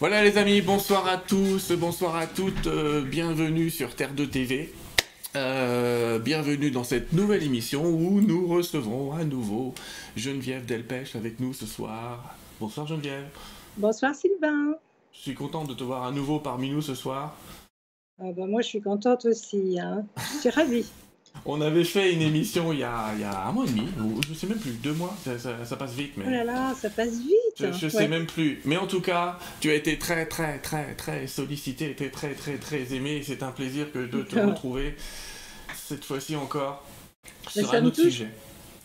Voilà les amis, bonsoir à tous, bonsoir à toutes, euh, bienvenue sur Terre de TV. Euh, bienvenue dans cette nouvelle émission où nous recevons à nouveau Geneviève Delpech avec nous ce soir. Bonsoir Geneviève. Bonsoir Sylvain. Je suis contente de te voir à nouveau parmi nous ce soir. Ah bah moi je suis contente aussi, hein. je suis ravie. On avait fait une émission il y, a, il y a un mois et demi, ou je sais même plus, deux mois, ça, passe vite. Mais... Oh là là, ça passe vite. Je, ne sais même plus. Mais en tout cas, tu as été très, très, très, très sollicité, été très, très, très aimé. C'est un plaisir que de te retrouver cette fois-ci encore sur un autre sujet.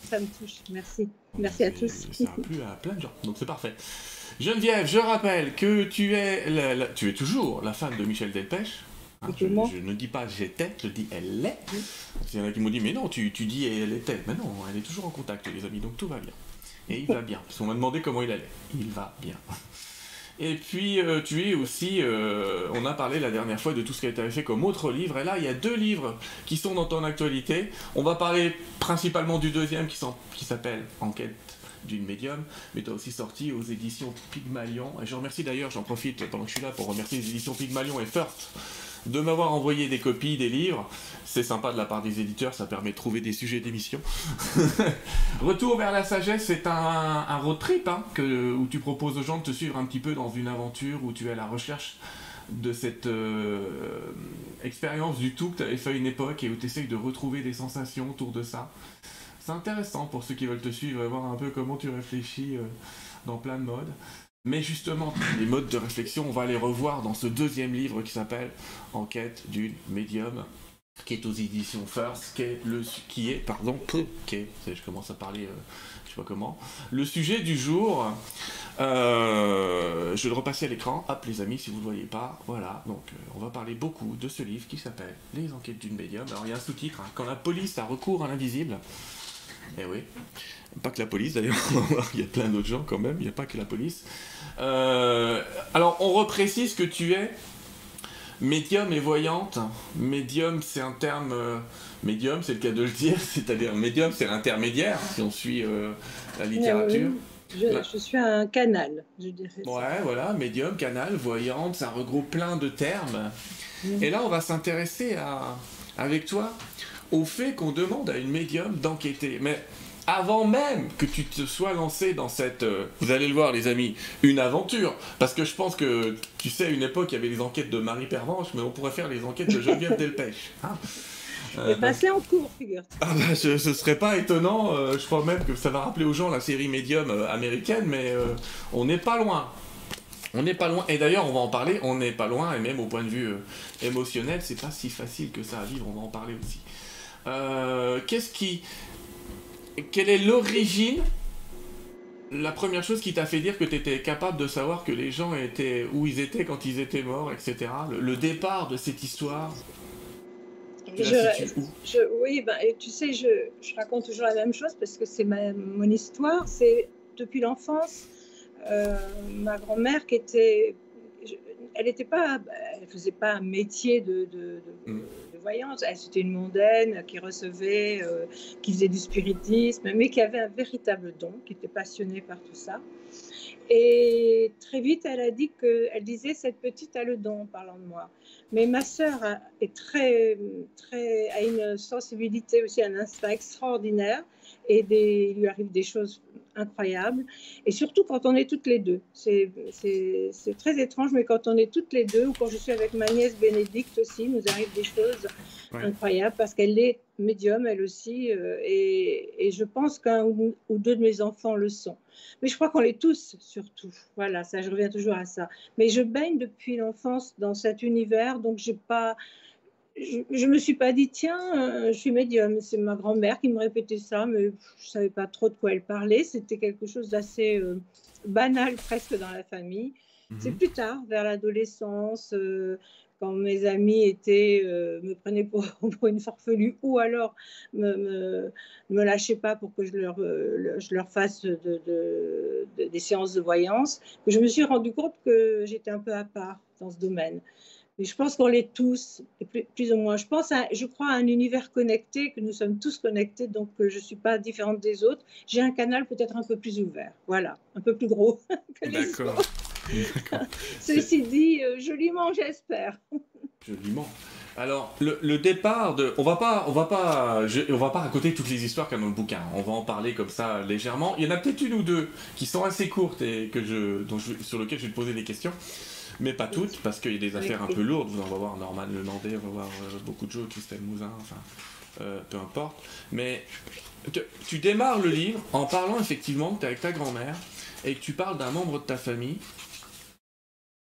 Ça me touche, merci. Merci à tous. Ça a plu à plein de gens, donc c'est parfait. Geneviève, je rappelle que tu es, tu es toujours la femme de Michel Delpech. Hein, je, ne dis pas j'étais, je dis elle l'est. Il y en a qui m'ont dit mais non, tu, tu dis elle était. Mais non, elle est toujours en contact les amis, donc tout va bien. Et il va bien. Parce qu'on m'a demandé comment il allait. Il va bien. Et puis euh, tu es aussi, euh, on a parlé la dernière fois de tout ce qui a été fait comme autre livre, et là il y a deux livres qui sont dans ton actualité. On va parler principalement du deuxième qui, qui s'appelle Enquête d'une médium, mais tu as aussi sorti aux éditions Pygmalion. Et je remercie d'ailleurs, j'en profite pendant que je suis là pour remercier les éditions Pygmalion et First de m'avoir envoyé des copies des livres. C'est sympa de la part des éditeurs, ça permet de trouver des sujets d'émission. Retour vers la sagesse, c'est un, road trip hein, où tu proposes aux gens de te suivre un petit peu dans une aventure où tu es à la recherche de cette euh, expérience du tout que tu avais fait une époque et où tu essayes de retrouver des sensations autour de ça. C'est intéressant pour ceux qui veulent te suivre et voir un peu comment tu réfléchis euh, dans plein de modes. Mais justement, les modes de réflexion, on va les revoir dans ce deuxième livre qui s'appelle Enquête d'une médium, qui est aux éditions First, qui est, le, qui est pardon, qui est, je commence à parler, euh, je sais pas comment, le sujet du jour. Euh, je vais le repasser à l'écran. Hop, les amis, si vous ne le voyez pas, voilà. Donc, euh, on va parler beaucoup de ce livre qui s'appelle Les Enquêtes d'une médium. Alors, il y a un sous-titre hein, Quand la police a recours à l'invisible. Eh oui. Pas que la police d'ailleurs, il y a plein d'autres gens quand même, il n'y a pas que la police. Euh, alors on reprécise que tu es médium et voyante. Médium c'est un terme... Euh, médium c'est le cas de le dire, c'est-à-dire médium c'est l'intermédiaire si on suit euh, la littérature. Je, suis un canal, je dirais. Ouais, voilà, médium, canal, voyante, ça regroupe plein de termes. Et là, on va s'intéresser à, avec toi au fait qu'on demande à une médium d'enquêter. Mais avant même que tu te sois lancé dans cette, euh, vous allez le voir les amis, une aventure. Parce que je pense que, tu sais, à une époque, il y avait les enquêtes de Marie Pervenche, mais on pourrait faire les enquêtes de Geneviève Delpech. Hein euh, bah, c'est en cours, figure ah bah, ce, serait pas étonnant, euh, je crois même que ça va rappeler aux gens la série Medium euh, américaine, mais on n'est pas loin. On n'est pas loin, et d'ailleurs on va en parler, on n'est pas loin, et même au point de vue émotionnel, c'est pas si facile que ça à vivre, on va en parler aussi. Qu'est-ce qui, quelle est l'origine la première chose qui t'a fait dire que tu étais capable de savoir que les gens étaient où ils étaient quand ils étaient morts, etc. Le, départ de cette histoire. oui, ben, tu sais, je, raconte toujours la même chose parce que c'est mon histoire. C'est depuis l'enfance, euh, ma grand-mère qui était, elle n'était pas, elle faisait pas un métier de, mm C'était une mondaine qui recevait, euh, qui faisait du spiritisme, mais qui avait un véritable don, qui était passionnée par tout ça. Et très vite, elle a dit que, elle disait cette petite a le don en parlant de moi. Mais ma sœur est très, très, a une sensibilité aussi, un instinct extraordinaire et des, il lui arrive des choses incroyables. Et surtout quand on est toutes les deux. C'est très étrange, mais quand on est toutes les deux, ou quand je suis avec ma nièce Bénédicte aussi, nous arrivent des choses incroyables parce qu'elle est médium, elle aussi. Euh, et, et, je pense qu'un ou, deux de mes enfants le sont. Mais je crois qu'on l'est tous, surtout. Voilà, ça, je reviens toujours à ça. Mais je baigne depuis l'enfance dans cet univers, donc j'ai pas je ne me suis pas dit, tiens, euh, je suis médium. C'est ma grand-mère qui me répétait ça, mais je ne savais pas trop de quoi elle parlait. C'était quelque chose d'assez euh, banal presque dans la famille. Mhm. C'est plus tard, vers l'adolescence, euh, quand mes amis étaient, me prenaient pour, pour, une farfelue ou alors me, me, me lâchaient pas pour que je leur, je leur fasse de, des séances de voyance, que je me suis rendu compte que j'étais un peu à part dans ce domaine. Mais je pense qu'on l'est tous, plus, ou moins. Je pense, à, je crois à un univers connecté, que nous sommes tous connectés, donc je ne suis pas différente des autres. J'ai un canal peut-être un peu plus ouvert, voilà, un peu plus gros que les D'accord. Ceci dit, euh, joliment, j'espère. Joliment. Alors, le, départ de, on va pas, on va pas, on va pas raconter toutes les histoires qu'il y a dans le bouquin. On va en parler comme ça légèrement. Il y en a peut-être une ou deux qui sont assez courtes et que je, dont sur lesquelles je vais te poser des questions, mais pas toutes parce qu'il y a des affaires un peu lourdes. Vous en va voir Norman Le Landais, on va voir euh, beaucoup de choses, Christelle Mouzin, enfin, euh, peu importe. Mais tu démarres le livre en parlant effectivement que tu es avec ta grand-mère et que tu parles d'un membre de ta famille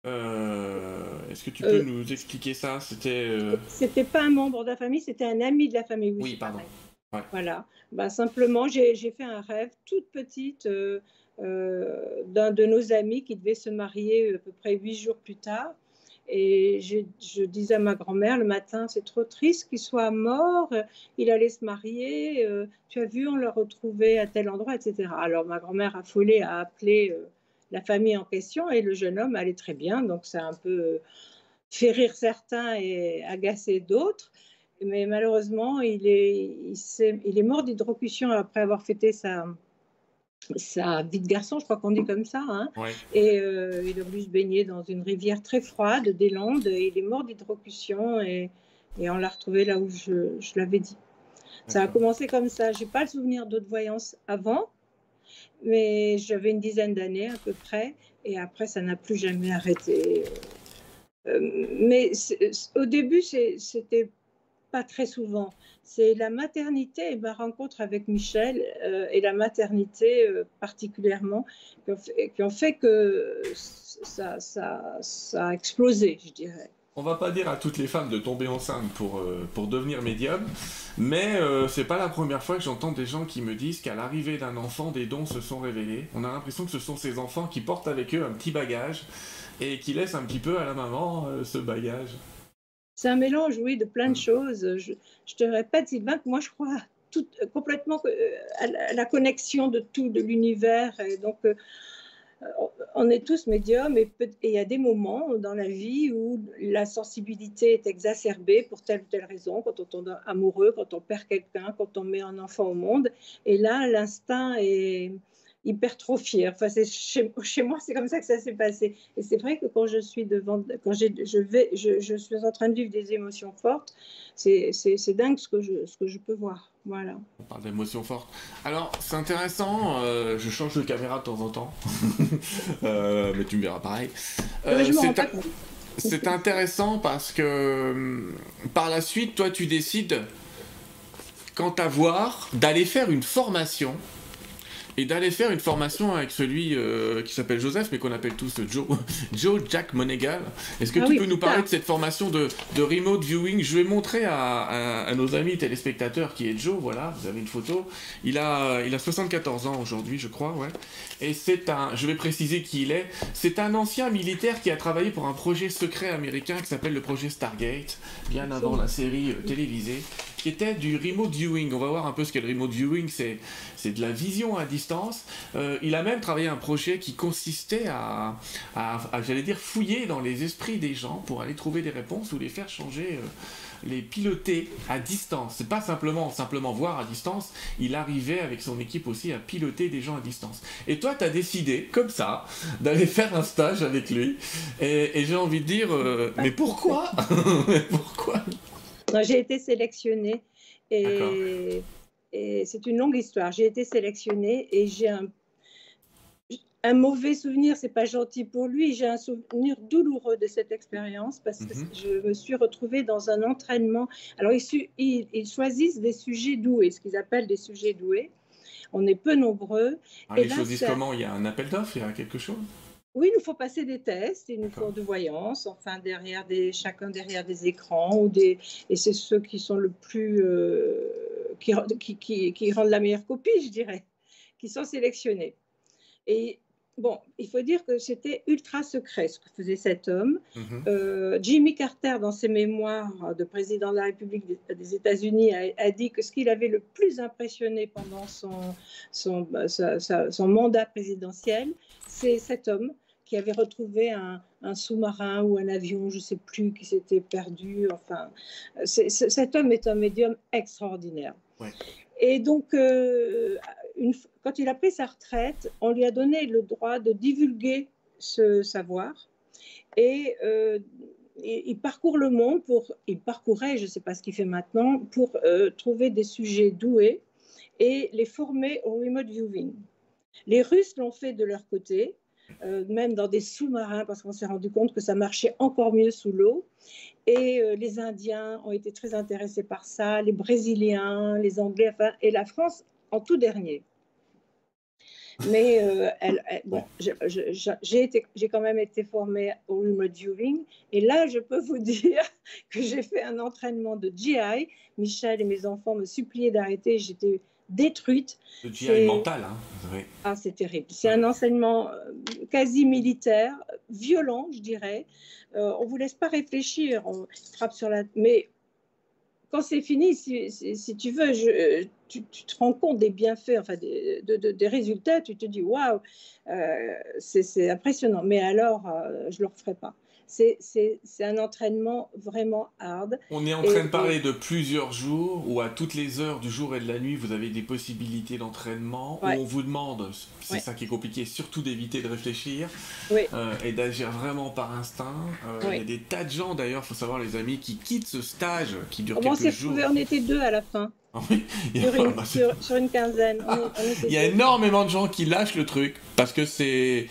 euh, est-ce que tu peux euh, nous expliquer ça? C'était. C'était pas un membre de la famille, c'était un ami de la famille. Oui, pardon. Voilà. Bah, simplement, j'ai fait un rêve toute petite d'un de nos amis qui devait se marier à peu près huit jours plus tard. Et je, disais à ma grand-mère le matin, c'est trop triste qu'il soit mort, il allait se marier, tu as vu, on l'a retrouvé à tel endroit, etc. Alors ma grand-mère affolée a appelé la famille en question et le jeune homme allait très bien. Donc ça a un peu euh, fait rire certains et agacé d'autres. Mais malheureusement, il est, il est, mort d'hydrocution après avoir fêté sa, sa vie de garçon, je crois qu'on dit comme ça. Hein. Et euh, il a voulu se baigner dans une rivière très froide des Landes. Et il est mort d'hydrocution et, et, on l'a retrouvé là où je, je l'avais dit. Ça a commencé comme ça. Je n'ai pas le souvenir d'autres voyances avant mais j'avais une dizaine d'années à peu près, et après, ça n'a plus jamais arrêté. Euh, mais au début, c'était pas très souvent. C'est la maternité et ma rencontre avec Michel euh, et la maternité euh, particulièrement qui ont, fait, que ça, a explosé, je dirais on va pas dire à toutes les femmes de tomber enceinte pour, euh, pour devenir médium, mais c'est pas la première fois que j'entends des gens qui me disent qu'à l'arrivée d'un enfant, des dons se sont révélés. On a l'impression que ce sont ces enfants qui portent avec eux un petit bagage et qui laissent un petit peu à la maman ce bagage. C'est un mélange, oui, de plein de choses. Je, te répète, Sylvain, que moi je crois tout, complètement à la connexion de tout, de l'univers. Et donc, on est tous médiums et il y a des moments dans la vie où la sensibilité est exacerbée pour telle ou telle raison, quand on tombe amoureux, quand on perd quelqu'un, quand on met un enfant au monde. Et là, l'instinct est, hypertrophié. Enfin, chez, chez, moi, c'est comme ça que ça s'est passé. Et c'est vrai que quand je suis devant, quand je, vais, je, suis en train de vivre des émotions fortes, c'est dingue ce que, je, ce que je peux voir. Voilà. On parle d'émotions fortes. Alors, c'est intéressant. Euh, je change de caméra de temps en temps, euh, mais tu me verras pareil. Euh, c'est intéressant parce que hum, par la suite, toi, tu décides, quant à voir, d'aller faire une formation et d'aller faire une formation avec celui euh, qui s'appelle Joseph, mais qu'on appelle tous Joe, Joe Jack Monegal. Est-ce que ah tu peux nous parler de cette formation de, de, remote viewing? Je vais montrer à, à, nos amis téléspectateurs qui est Joe, voilà, vous avez une photo. Il a, il a 74 ans aujourd'hui, je crois, ouais. Et c'est un, je vais préciser qui il est, c'est un ancien militaire qui a travaillé pour un projet secret américain qui s'appelle le projet Stargate, bien avant la série euh, télévisée qui était du remote viewing. On va voir un peu ce qu'est le remote viewing, c'est, de la vision à distance. Euh, il a même travaillé un projet qui consistait à, j'allais dire, fouiller dans les esprits des gens pour aller trouver des réponses ou les faire changer. Euh, les piloter à distance. C'est pas simplement simplement voir à distance, il arrivait avec son équipe aussi à piloter des gens à distance. Et toi, tu as décidé, comme ça, d'aller faire un stage avec lui. Et, j'ai envie de dire, euh, mais pourquoi? Pourquoi? J'ai été sélectionnée et, c'est une longue histoire. J'ai été sélectionnée et j'ai un, un mauvais souvenir, c'est pas gentil pour lui. J'ai un souvenir douloureux de cette expérience parce que mhm. je me suis retrouvée dans un entraînement. Alors, ils, ils, choisissent des sujets doués, ce qu'ils appellent des sujets doués. On est peu nombreux. Ah, ils choisissent comment? Il y a un appel d'offres Il y a quelque chose? Oui, il nous faut passer des tests, il nous faut de voyance, enfin derrière des, chacun derrière des écrans ou des, et c'est ceux qui sont le plus, euh, qui, qui, qui, rendent la meilleure copie, je dirais, qui sont sélectionnés. Et bon, il faut dire que c'était ultra secret ce que faisait cet homme. Mhm. Euh, Jimmy Carter, dans ses mémoires de président de la République des, États-Unis, a, dit que ce qu'il avait le plus impressionné pendant son, son, son mandat présidentiel, c'est cet homme qui avait retrouvé un, sous-marin ou un avion, je ne sais plus, qui s'était perdu. Enfin, cet homme est un médium extraordinaire. Et donc, euh, une, quand il a pris sa retraite, on lui a donné le droit de divulguer ce savoir et, il parcourt le monde pour, il parcourait, je ne sais pas ce qu'il fait maintenant, pour trouver des sujets doués et les former au remote viewing. Les Russes l'ont fait de leur côté, euh, même dans des sous-marins, parce qu'on s'est rendu compte que ça marchait encore mieux sous l'eau. Et euh, les Indiens ont été très intéressés par ça, les Brésiliens, les Anglais, enfin, et la France en tout dernier. Mais euh, elle, bon, j'ai quand même été formée au remote viewing. Et là, je peux vous dire que j'ai fait un entraînement de GI. Michel et mes enfants me suppliaient d'arrêter. J'étais détruite. GI mental, hein. Ah, c'est terrible. C'est un enseignement euh, quasi militaire, violent, je dirais. Euh, on vous laisse pas réfléchir, on frappe sur la. Mais quand c'est fini, si, si, tu veux, je, tu, te rends compte des bienfaits, enfin des, des résultats, tu te dis waouh, euh, c'est impressionnant. Mais alors, je ne le referai pas c'est un entraînement vraiment hard. On est en train de parler de plusieurs jours où à toutes les heures du jour et de la nuit, vous avez des possibilités d'entraînement où on vous demande, c'est ça qui est compliqué, surtout d'éviter de réfléchir euh, et d'agir vraiment par instinct. Euh, il y a des tas de gens d'ailleurs, il faut savoir les amis, qui quittent ce stage qui dure quelques jours. on était deux à la fin. Ah sur, une, quinzaine. il y a énormément de gens qui lâchent le truc parce que c'est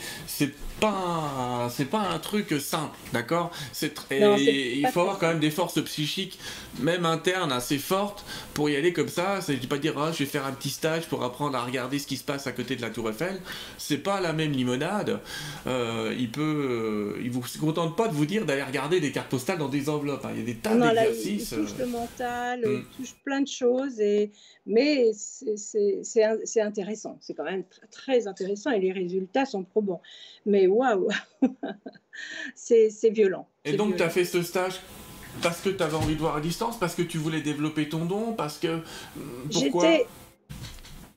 pas c'est pas un truc simple, d'accord? C'est il faut avoir quand même des forces psychiques, même internes, assez fortes pour y aller comme ça. C'est pas dire oh, je vais faire un petit stage pour apprendre à regarder ce qui se passe à côté de la Tour Eiffel. C'est pas la même limonade. Euh, il peut, euh, il vous contente pas de vous dire d'aller regarder des cartes postales dans des enveloppes. Hein. Il y a des tas d'exercices. Il, touche le mental, il mm. touche plein de choses et mais c'est intéressant, c'est quand même très intéressant et les résultats sont probants. Mais waouh, c'est violent. Et donc, tu as fait ce stage parce que tu avais envie de voir à distance, parce que tu voulais développer ton don, parce que. Hmm, pourquoi?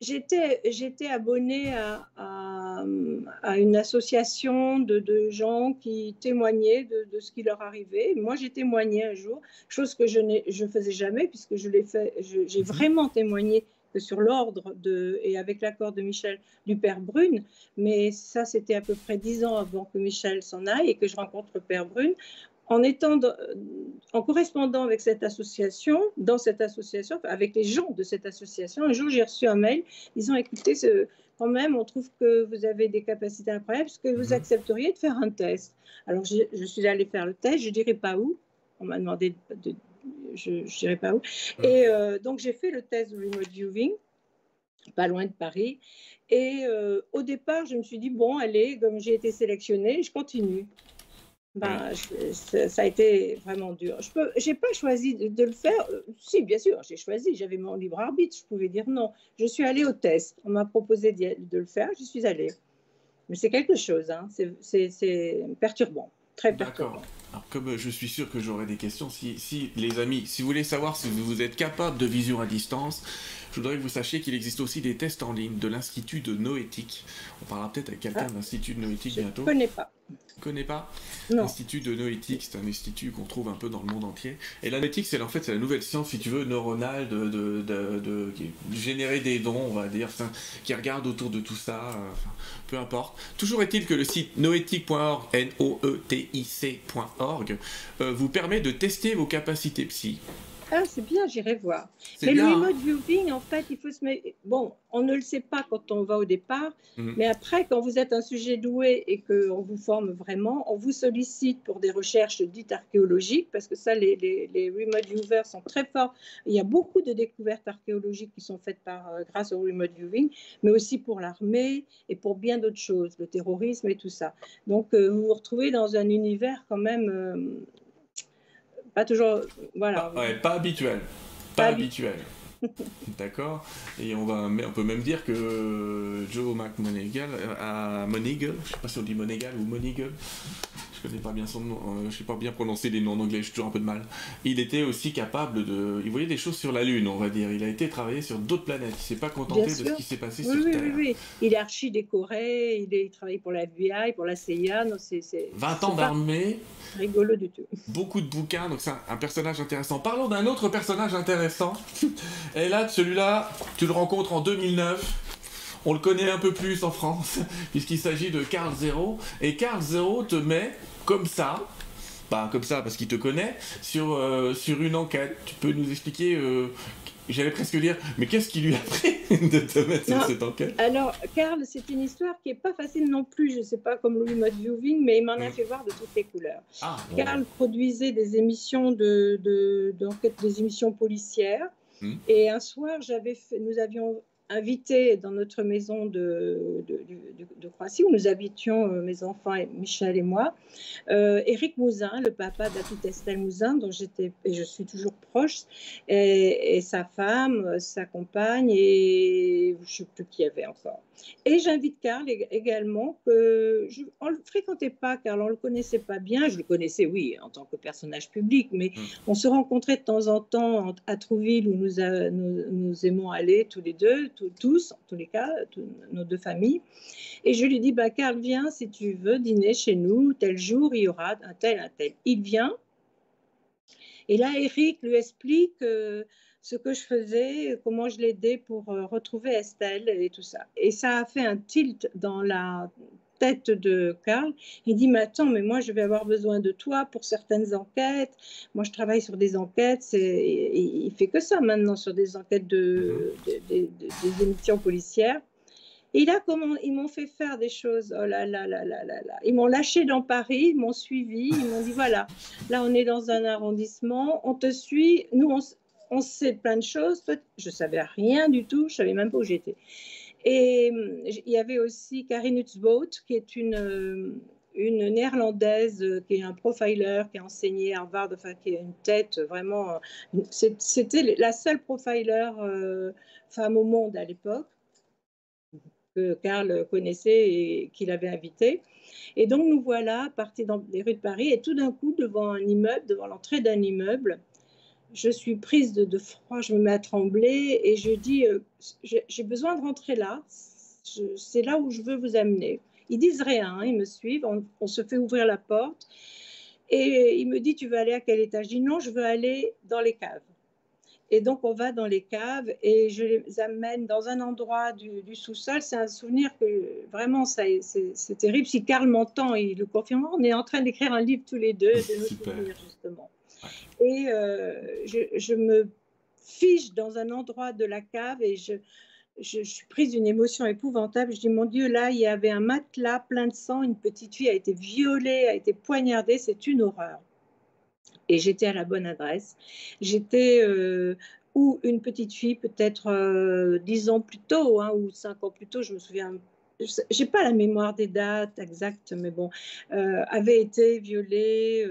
J'étais abonnée à, à, une association de, de, gens qui témoignaient de, de, ce qui leur arrivait. Moi, j'ai témoigné un jour, chose que je ne faisais jamais puisque je l'ai fait. J'ai mhm. vraiment témoigné que sur l'ordre de, et avec l'accord de Michel du père Brune, mais ça c'était à peu près dix ans avant que Michel s'en aille et que je rencontre père Brune en étant en correspondant avec cette association, dans cette association, avec les gens de cette association, un jour j'ai reçu un mail disant écoutez, ce, quand même, on trouve que vous avez des capacités incroyables, est-ce que vous mhm. accepteriez de faire un test? Alors je, suis allée faire le test, je ne dirais pas où, on m'a demandé de, je ne dirais pas où, mhm. et euh, donc j'ai fait le test de remote viewing pas loin de Paris. Et euh, au départ, je me suis dit, bon, allez, comme j'ai été sélectionnée, je continue ben, ça a été vraiment dur. Je n'ai pas choisi de, le faire. Euh, si, bien sûr, j'ai choisi. J'avais mon libre arbitre. Je pouvais dire non. Je suis allée au test. On m'a proposé de, le faire. Je suis allée. Mais c'est quelque chose. Hein. C'est perturbant. Très perturbant. Alors, comme je suis sûr que j'aurai des questions, si, si, les amis, si vous voulez savoir si vous êtes capable de vision à distance, je voudrais que vous sachiez qu'il existe aussi des tests en ligne de l'Institut de Noétique. On parlera peut-être avec quelqu'un ah. de l'Institut de Noétique bientôt. Je ne connais pas. Connais pas L'Institut de Noétique, c'est un institut qu'on trouve un peu dans le monde entier. Et la noétique, c'est en fait c'est la nouvelle science, si tu veux, neuronale de, de, de, générer des dons, on va dire, qui regarde autour de tout ça, euh, peu importe. Toujours est-il que le site noétique.org, N-O-E-T-I-C.org, euh, vous permet de tester vos capacités psy. Ah, c'est bien, j'irai voir. Mais le remote viewing, en fait, il faut se mettre. Bon, on ne le sait pas quand on va au départ, mhm. mais après, quand vous êtes un sujet doué et qu'on vous forme vraiment, on vous sollicite pour des recherches dites archéologiques, parce que ça, les, les, remote viewers sont très forts. Il y a beaucoup de découvertes archéologiques qui sont faites par, euh, grâce au remote viewing, mais aussi pour l'armée et pour bien d'autres choses, le terrorisme et tout ça. Donc, euh, vous vous retrouvez dans un univers quand même. Euh, pas toujours. Voilà. Pas, pas habituel. Pas, habituel. D'accord Et on, va, on peut même dire que Joe McMonegal, à Monegal, je sais pas si on dit Monegal ou Monegal, je connais pas bien son nom, euh, je sais pas bien prononcer les noms en anglais, j'ai toujours un peu de mal. Il était aussi capable de. Il voyait des choses sur la Lune, on va dire. Il a été travailler sur d'autres planètes. Il s'est pas contenté de ce qui s'est passé sur Terre. Oui, oui. Il est archi décoré, il, est, il travaille pour la FBI, pour la CIA. 20 ans d'armée. Rigolo du tout. Beaucoup de bouquins, donc c'est un, personnage intéressant. Parlons d'un autre personnage intéressant. Et là, celui-là, tu le rencontres en 2009 on le connaît un peu plus en France, puisqu'il s'agit de Carl Zero. Et Carl Zero te met comme ça, pas comme ça parce qu'il te connaît, sur, euh, sur une enquête. Tu peux nous expliquer euh, J'allais presque dire, mais qu'est-ce qui lui a pris de te mettre sur cette enquête? Alors, Karl, c'est une histoire qui n'est pas facile non plus. Je ne sais pas comme Louis Viewing, mais il m'en a mm. fait voir de toutes les couleurs. Ah, Karl produisait des émissions de, de, des émissions policières. Mm. Et un soir, j'avais nous avions invité dans notre maison de, de, de, Croatie, où nous habitions, euh, mes enfants, et Michel et moi, euh, Éric Mouzin, le papa petite Estelle Mouzin, dont j'étais et je suis toujours proche, et, sa femme, sa compagne, et je ne sais plus qui y avait encore. Et j'invite Karl également, que je, on ne le fréquentait pas, car on ne le connaissait pas bien. Je le connaissais, oui, en tant que personnage public, mais mm. on se rencontrait de temps en temps à Trouville, où nous, nous, aimons aller tous les deux, tous, en tous les cas, nos deux familles. Et je lui dis, bah, Karl, viens si tu veux dîner chez nous, tel jour, il y aura un tel, un tel. Il vient. Et là, Eric lui explique ce que je faisais, comment je l'aidais pour euh, retrouver Estelle et tout ça. Et ça a fait un tilt dans la tête de Karl. Il dit, mais attends, mais moi, je vais avoir besoin de toi pour certaines enquêtes. Moi, je travaille sur des enquêtes. Il, il fait que ça maintenant, sur des enquêtes de, des émissions policières. Et là, comment ils m'ont fait faire des choses. Oh là là là là là là. Ils m'ont lâché dans Paris, ils m'ont suivi, ils m'ont dit voilà, là on est dans un arrondissement, on te suit. Nous, on, on sait plein de choses. Je savais rien du tout, je savais même pas où j'étais. Et il y avait aussi Karin Hutzboot, qui est une, euh, une néerlandaise, euh, qui est un profiler, qui a enseigné à Harvard, enfin, qui a une tête vraiment. C'était la seule profiler euh, femme au monde à l'époque que Karl connaissait et qu'il avait invité. Et donc nous voilà partis dans les rues de Paris et tout d'un coup devant un immeuble, devant l'entrée d'un immeuble, je suis prise de, froid, je me mets à trembler et je dis euh, j'ai besoin de rentrer là, c'est là où je veux vous amener. Ils disent rien, hein, ils me suivent, on, se fait ouvrir la porte et il me dit tu veux aller à quel étage? Je dis non, je veux aller dans les caves. Et donc, on va dans les caves et je les amène dans un endroit du, sous-sol. C'est un souvenir que vraiment, c'est terrible. Si Karl m'entend, il le confirme. On est en train d'écrire un livre tous les deux de nos souvenirs, justement. Et euh, je, me fiche dans un endroit de la cave et je, je, suis prise d'une émotion épouvantable. Je dis, mon Dieu, là, il y avait un matelas plein de sang, une petite fille a été violée, a été poignardée, c'est une horreur. Et j'étais à la bonne adresse. J'étais euh, où une petite fille, peut-être euh, dix ans plus tôt, hein, ou cinq ans plus tôt, je me souviens j'ai pas la mémoire des dates exactes, mais bon, avait été violée,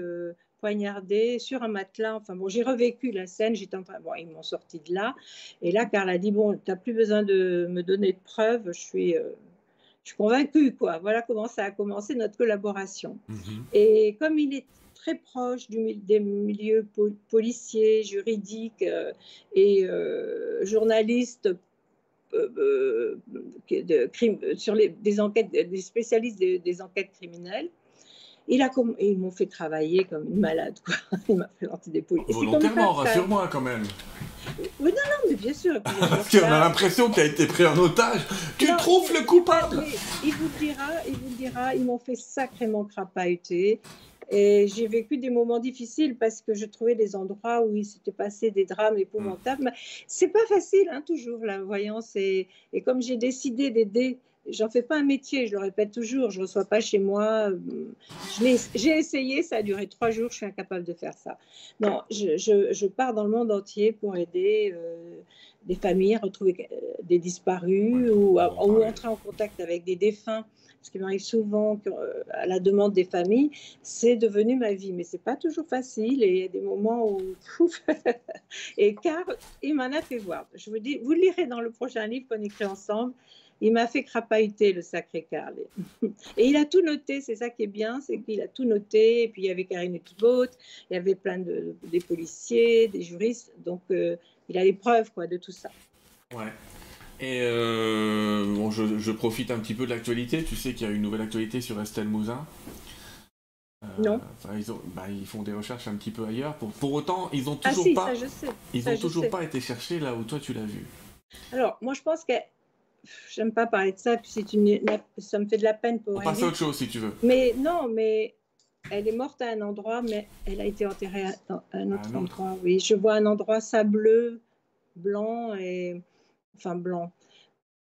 poignardé sur un matelas. Enfin bon, j'ai revécu la scène. J'étais en train, bon, ils m'ont sorti de là. Et là, Carl a dit bon, tu n'as plus besoin de me donner de preuves. Je suis, euh, je suis convaincue, quoi. Voilà comment ça a commencé notre collaboration. Mhm. Et comme il est très proche du, des milieux policiers, juridiques euh, et euh, journalistes de crime, sur les, des enquêtes, des spécialistes des enquêtes criminelles ils m'ont fait travailler comme une malade, quoi. Il m'a fait des Volontairement, rassure-moi quand même. Oui, non, non, mais bien sûr. Parce qu'on a l'impression qu'il a été pris en otage. Tu trouves le coupable? Il vous dira, il vous dira, ils m'ont fait sacrément crapahuter. Et j'ai vécu des moments difficiles parce que je trouvais des endroits où il s'était passé des drames épouvantables. Mm. C'est pas facile, hein, toujours, la voyance. Et, et comme j'ai décidé d'aider j'en fais pas un métier, je le répète toujours, je ne reçois pas chez moi. J'ai essayé, ça a duré trois jours, je suis incapable de faire ça. Non, je, je, pars dans le monde entier pour aider euh, des familles à retrouver euh, des disparus ou, à, entrer en contact avec des défunts. Ce qui m'arrive souvent euh, à la demande des familles, c'est devenu ma vie. Mais c'est pas toujours facile et il y a des moments où. et car il m'en a fait voir. Je vous dis, vous lirez dans le prochain livre qu'on écrit ensemble il m'a fait crapahuter le sacré Karl. Et il a tout noté, c'est ça qui est bien, c'est qu'il a tout noté. Et puis il y avait Karine Kibot, il y avait plein de des policiers, des juristes, donc euh, il a les preuves quoi de tout ça. Ouais. Et euh, bon, je, profite un petit peu de l'actualité. Tu sais qu'il y a une nouvelle actualité sur Estelle Mouzin? Euh, non. Ils, bah, ils, font des recherches un petit peu ailleurs. Pour, pour autant, ils n'ont ah toujours pas. Ils ont toujours pas été cherchés là où toi tu l'as vu. Alors, moi, je pense que j'aime pas parler de ça, puis c'est une, ça me fait de la peine pour elle. Passe à autre chose si tu veux. Mais non, mais elle est morte à un endroit, mais elle a été enterrée à, un autre endroit. Oui, je vois un endroit sableux, blanc et enfin blanc,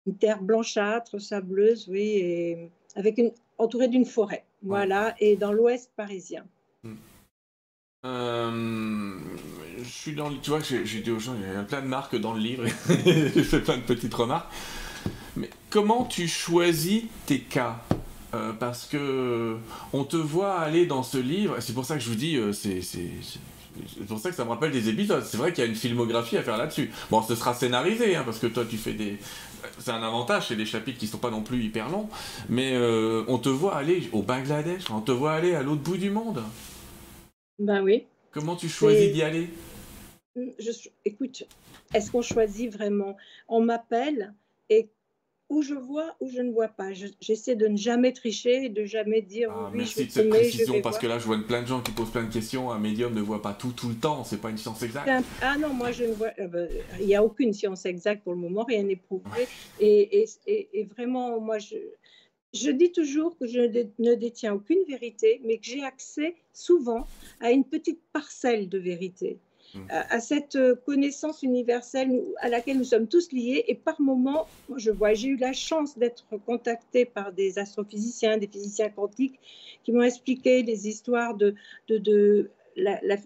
une terre blanchâtre, sableuse, oui, et avec une entourée d'une forêt. Voilà, et dans l'ouest parisien. Hmm. Euh, je suis dans, tu vois, j'ai dit aux gens, il y a plein de marques dans le livre, j'ai fait plein de petites remarques. Mais comment tu choisis tes cas euh, parce que on te voit aller dans ce livre, c'est pour ça que je vous dis, euh, c'est pour ça que ça me rappelle des épisodes. C'est vrai qu'il y a une filmographie à faire là-dessus. Bon, ce sera scénarisé, hein, parce que toi, tu fais des. C'est un avantage, c'est des chapitres qui sont pas non plus hyper longs, mais euh, on te voit aller au Bangladesh, on te voit aller à l'autre bout du monde. Ben oui. Comment tu choisis d'y aller? Je, Écoute, est-ce qu'on choisit vraiment? On m'appelle et où je vois, ou je ne vois pas. J'essaie de ne jamais tricher et de jamais dire ah, oui, merci je de cette précision, parce que là, je vois plein de gens qui posent plein de questions. Un médium ne voit pas tout tout le temps. C'est pas une science exacte. Ah non, moi, je ne vois. Euh, bah, il n'y a aucune science exacte pour le moment. Rien n'est prouvé. Et, et, et, vraiment, moi, je. Je dis toujours que je ne détiens aucune vérité, mais que j'ai accès souvent à une petite parcelle de vérité à, cette euh, connaissance universelle à laquelle nous sommes tous liés. Et par moments, je vois, j'ai eu la chance d'être contactée par des astrophysiciens, des physiciens quantiques, qui m'ont expliqué les histoires de, de, de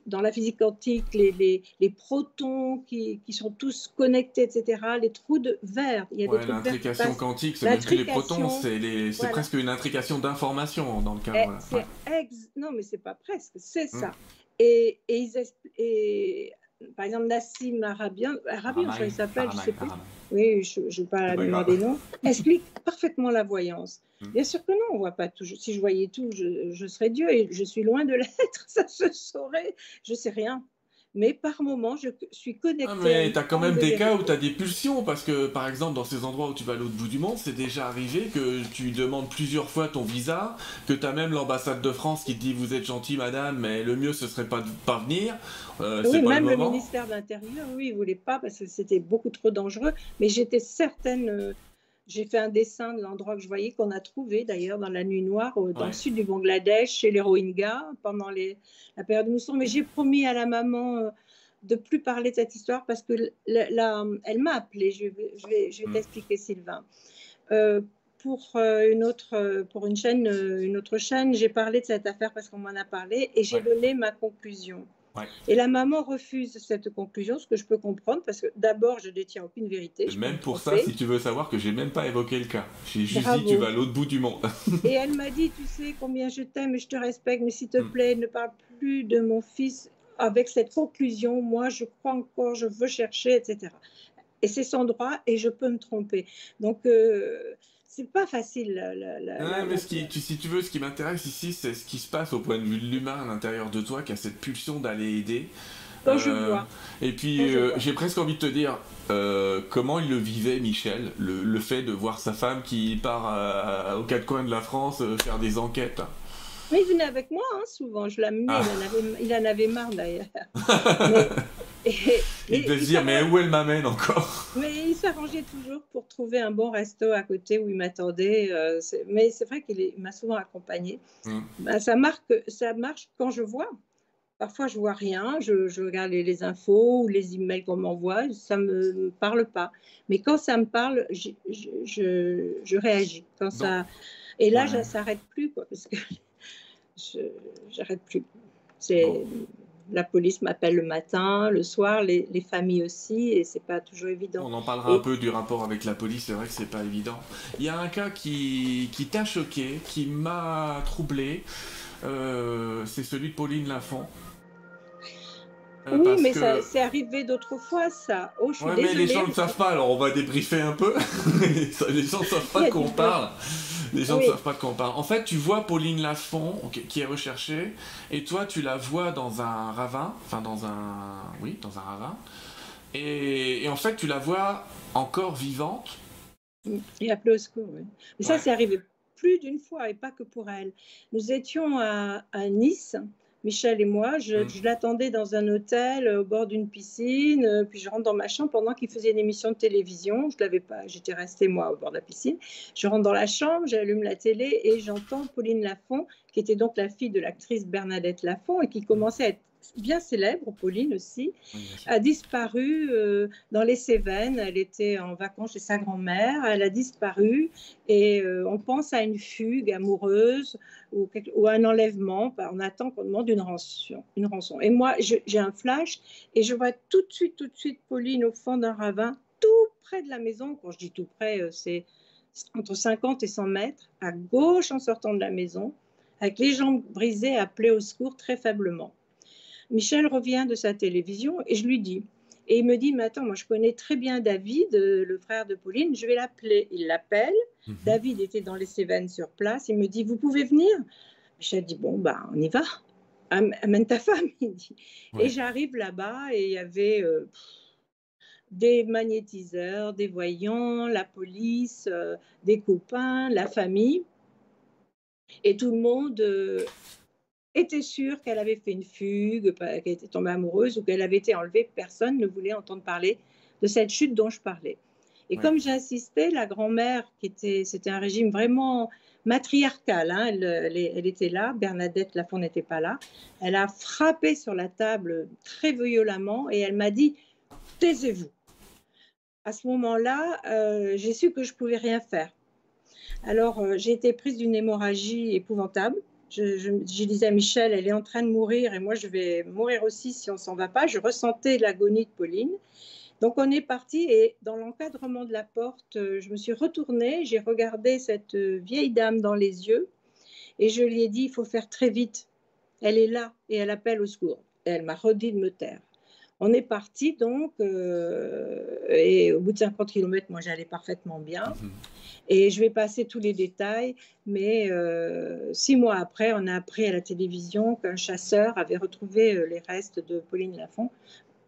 dans la physique quantique, les, les, les protons qui, qui, sont tous connectés, etc., les trous de verre. Il y a ouais, l'intrication quantique, c'est même plus les protons, c'est presque une intrication d'information dans le cas. Eh, non, mais c'est pas presque, c'est mm. ça. Et, et, et, par exemple, Nassim Arabian, Arabian, il s'appelle, je ne sais plus. Oui, je ne parle pas la mémoire des noms. Explique parfaitement la voyance. Hmm. Bien sûr que non, on ne voit pas tout. Si je voyais tout, je, je serais Dieu et je suis loin de l'être, ça se saurait. Je ne sais rien mais par moment, je suis connectée. Ah, mais tu as quand même des cas où tu as des pulsions, parce que par exemple, dans ces endroits où tu vas à l'autre bout du monde, c'est déjà arrivé que tu demandes plusieurs fois ton visa, que tu as même l'ambassade de France qui te dit Vous êtes gentil, madame, mais le mieux ce serait pas de pas venir. Euh, oui, même le, ministère de l'Intérieur, oui, il voulait pas parce que c'était beaucoup trop dangereux, mais j'étais certaine. Euh, j'ai fait un dessin de l'endroit que je voyais, qu'on a trouvé d'ailleurs dans la nuit noire, dans le sud du Bangladesh, chez les Rohingyas, pendant les, la période de mousson. Mais j'ai promis à la maman euh, de plus parler de cette histoire parce que elle m'a appelé. Je vais, je vais, je vais mm. t'expliquer, Sylvain. Euh, pour euh, une autre, pour une chaîne, une autre chaîne, j'ai parlé de cette affaire parce qu'on m'en a parlé et j'ai donné ma conclusion. Et la maman refuse cette conclusion, ce que je peux comprendre, parce que d'abord, je détiens aucune vérité. Même pour ça, si tu veux savoir que j'ai même pas évoqué le cas. J'ai juste dit, tu vas à l'autre bout du monde. et elle m'a dit, tu sais combien je t'aime et je te respecte, mais s'il te mm. plaît, ne parle plus de mon fils avec cette conclusion. Moi, je crois encore, je veux chercher, etc. Et c'est son droit et je peux me tromper. Donc, euh, c'est pas facile. non, mais si tu veux, ce qui m'intéresse ici, c'est ce qui se passe au point de vue de l'humain à l'intérieur de toi, qui a cette pulsion d'aller aider. je euh, vois. Et puis, euh, j'ai presque envie de te dire euh, comment il le vivait, Michel, le, fait de voir sa femme qui part aux quatre coins de la France faire des enquêtes. Mais il venait avec moi, hein, souvent. Je l'amenais. Ah. Il, en avait, marre d'ailleurs. il devait se dire, mais où elle m'amène encore? Mais il s'arrangeait toujours pour trouver un bon resto à côté où il m'attendait. Euh, mais c'est vrai qu'il m'a souvent accompagné. Hmm. Ben, ça, marque, ça marche quand je vois. Parfois, je vois rien, je, regarde les, infos ou les emails qu'on m'envoie, ça ne me parle pas. Mais quand ça me parle, je, je, réagis. Quand ça... Et là, ça ne s'arrête plus, quoi, parce que j'arrête plus. C'est la police m'appelle le matin, le soir, les, familles aussi, et c'est pas toujours évident. On en parlera un peu du rapport avec la police, c'est vrai que c'est pas évident. Il y a un cas qui, qui t'a choqué, qui m'a troublé, euh, c'est celui de Pauline Lafont. Euh, oui, mais ça c'est arrivé d'autres fois, ça. Oh, mais les gens ne savent pas, alors on va débriefer un peu. les gens ne savent pas qu'on parle. Les gens ne savent pas de quoi on parle. En fait, tu vois Pauline Lafont, qui est recherchée, et toi, tu la vois dans un ravin, enfin dans un, oui, dans un ravin, et, en fait, tu la vois encore vivante. Et appelée au secours, oui. Mais ça, c'est arrivé plus d'une fois, et pas que pour elle. Nous étions à, Nice, Michel et moi. Je, mm. l'attendais dans un hôtel au bord d'une piscine, puis je rentre dans ma chambre pendant qu'il faisait une émission de télévision. Je l'avais pas, j'étais restée moi au bord de la piscine. Je rentre dans la chambre, j'allume la télé et j'entends Pauline Lafont, qui était donc la fille de l'actrice Bernadette Lafont et qui commençait à être bien célèbre, Pauline aussi, a disparu euh, dans les Cévennes. Elle était en vacances chez sa grand-mère. Elle a disparu et euh, on pense à une fugue amoureuse ou, ou un enlèvement. Bah, on attend qu'on demande une rançon, une rançon. Et moi, j'ai un flash et je vois tout de suite, tout de suite Pauline au fond d'un ravin, tout près de la maison. Quand je dis tout près, euh, c'est entre 50 et 100 mètres, à gauche en sortant de la maison, avec les jambes brisées, appelées au secours très faiblement. Michel revient de sa télévision et je lui dis. Et il me dit, mais attends, moi je connais très bien David, euh, le frère de Pauline, je vais l'appeler. Il l'appelle. Mhm. David était dans les Cévennes sur place. Il me dit, vous pouvez venir? Michel dit, bon, bah, on y va. Amène ta femme, il dit. Et j'arrive là-bas et il y avait euh, des magnétiseurs, des voyants, la police, euh, des copains, la famille. Et tout le monde était sûre qu'elle avait fait une fugue, qu'elle était tombée amoureuse ou qu'elle avait été enlevée. Personne ne voulait entendre parler de cette chute dont je parlais. Et comme j'insistais, la grand-mère, qui était, c'était un régime vraiment matriarcal, hein, elle, était là, Bernadette Lafont n'était pas là, elle a frappé sur la table très violemment et elle m'a dit Taisez-vous. À ce moment-là, euh, j'ai su que je pouvais rien faire. Alors, euh, j'ai été prise d'une hémorragie épouvantable je, disais à Michel, elle est en train de mourir et moi je vais mourir aussi si on s'en va pas. Je ressentais l'agonie de Pauline. Donc on est parti et dans l'encadrement de la porte, euh, je me suis retournée, j'ai regardé cette euh, vieille dame dans les yeux et je lui ai dit, il faut faire très vite. Elle est là et elle appelle au secours. Elle m'a redit de me taire. On est parti donc, euh, et au bout de 50 km, moi j'allais parfaitement bien. Mhm. Et je vais passer tous les détails, mais euh, six mois après, on a appris à la télévision qu'un chasseur avait retrouvé euh, les restes de Pauline Lafont.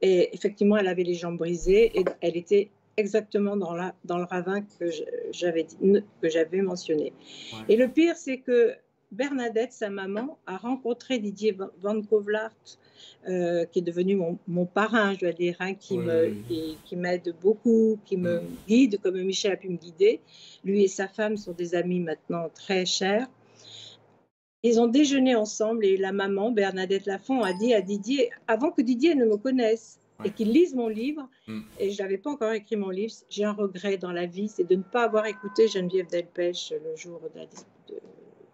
Et effectivement, elle avait les jambes brisées et elle était exactement dans, la, dans le ravin que j'avais mentionné. Et le pire, c'est que Bernadette, sa maman, a rencontré Didier Van Kovlart euh, qui est devenu mon, parrain, je dois dire, hein, qui m'aide beaucoup, qui me guide comme Michel a pu me guider. Lui et sa femme sont des amis maintenant très chers. Ils ont déjeuné ensemble et la maman, Bernadette Lafont, a dit à Didier, avant que Didier ne me connaisse et qu'il lise mon livre, mm. et je n'avais pas encore écrit mon livre, j'ai un regret dans la vie, c'est de ne pas avoir écouté Geneviève Delpech le jour de la, de,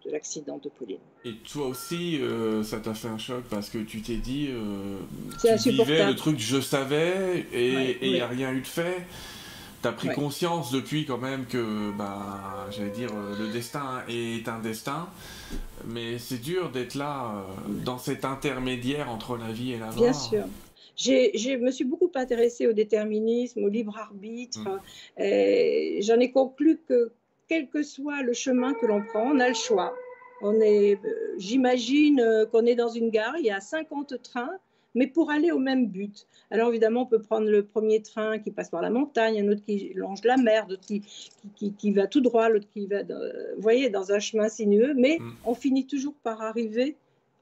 de l'accident de Pauline. Et toi aussi, euh, ça t'a fait un choc parce que tu t'es dit, euh, tu vivais le truc je savais et il n'y a rien eu de fait. Tu as pris conscience depuis quand même que, bah, j'allais dire, euh, le destin est un destin, mais c'est dur d'être là euh, dans cet intermédiaire entre la vie et la mort. Bien sûr. Je me suis beaucoup intéressée au déterminisme, au libre arbitre. Hum. J'en ai conclu que quel que soit le chemin que l'on prend, on a le choix. On est, euh, j'imagine euh, qu'on est dans une gare, il y a 50 trains, mais pour aller au même but. Alors évidemment, on peut prendre le premier train qui passe par la montagne, un autre qui longe la mer, d'autres qui, qui, va tout droit, l'autre qui va, vous voyez, dans un chemin sinueux, mais mm. on finit toujours par arriver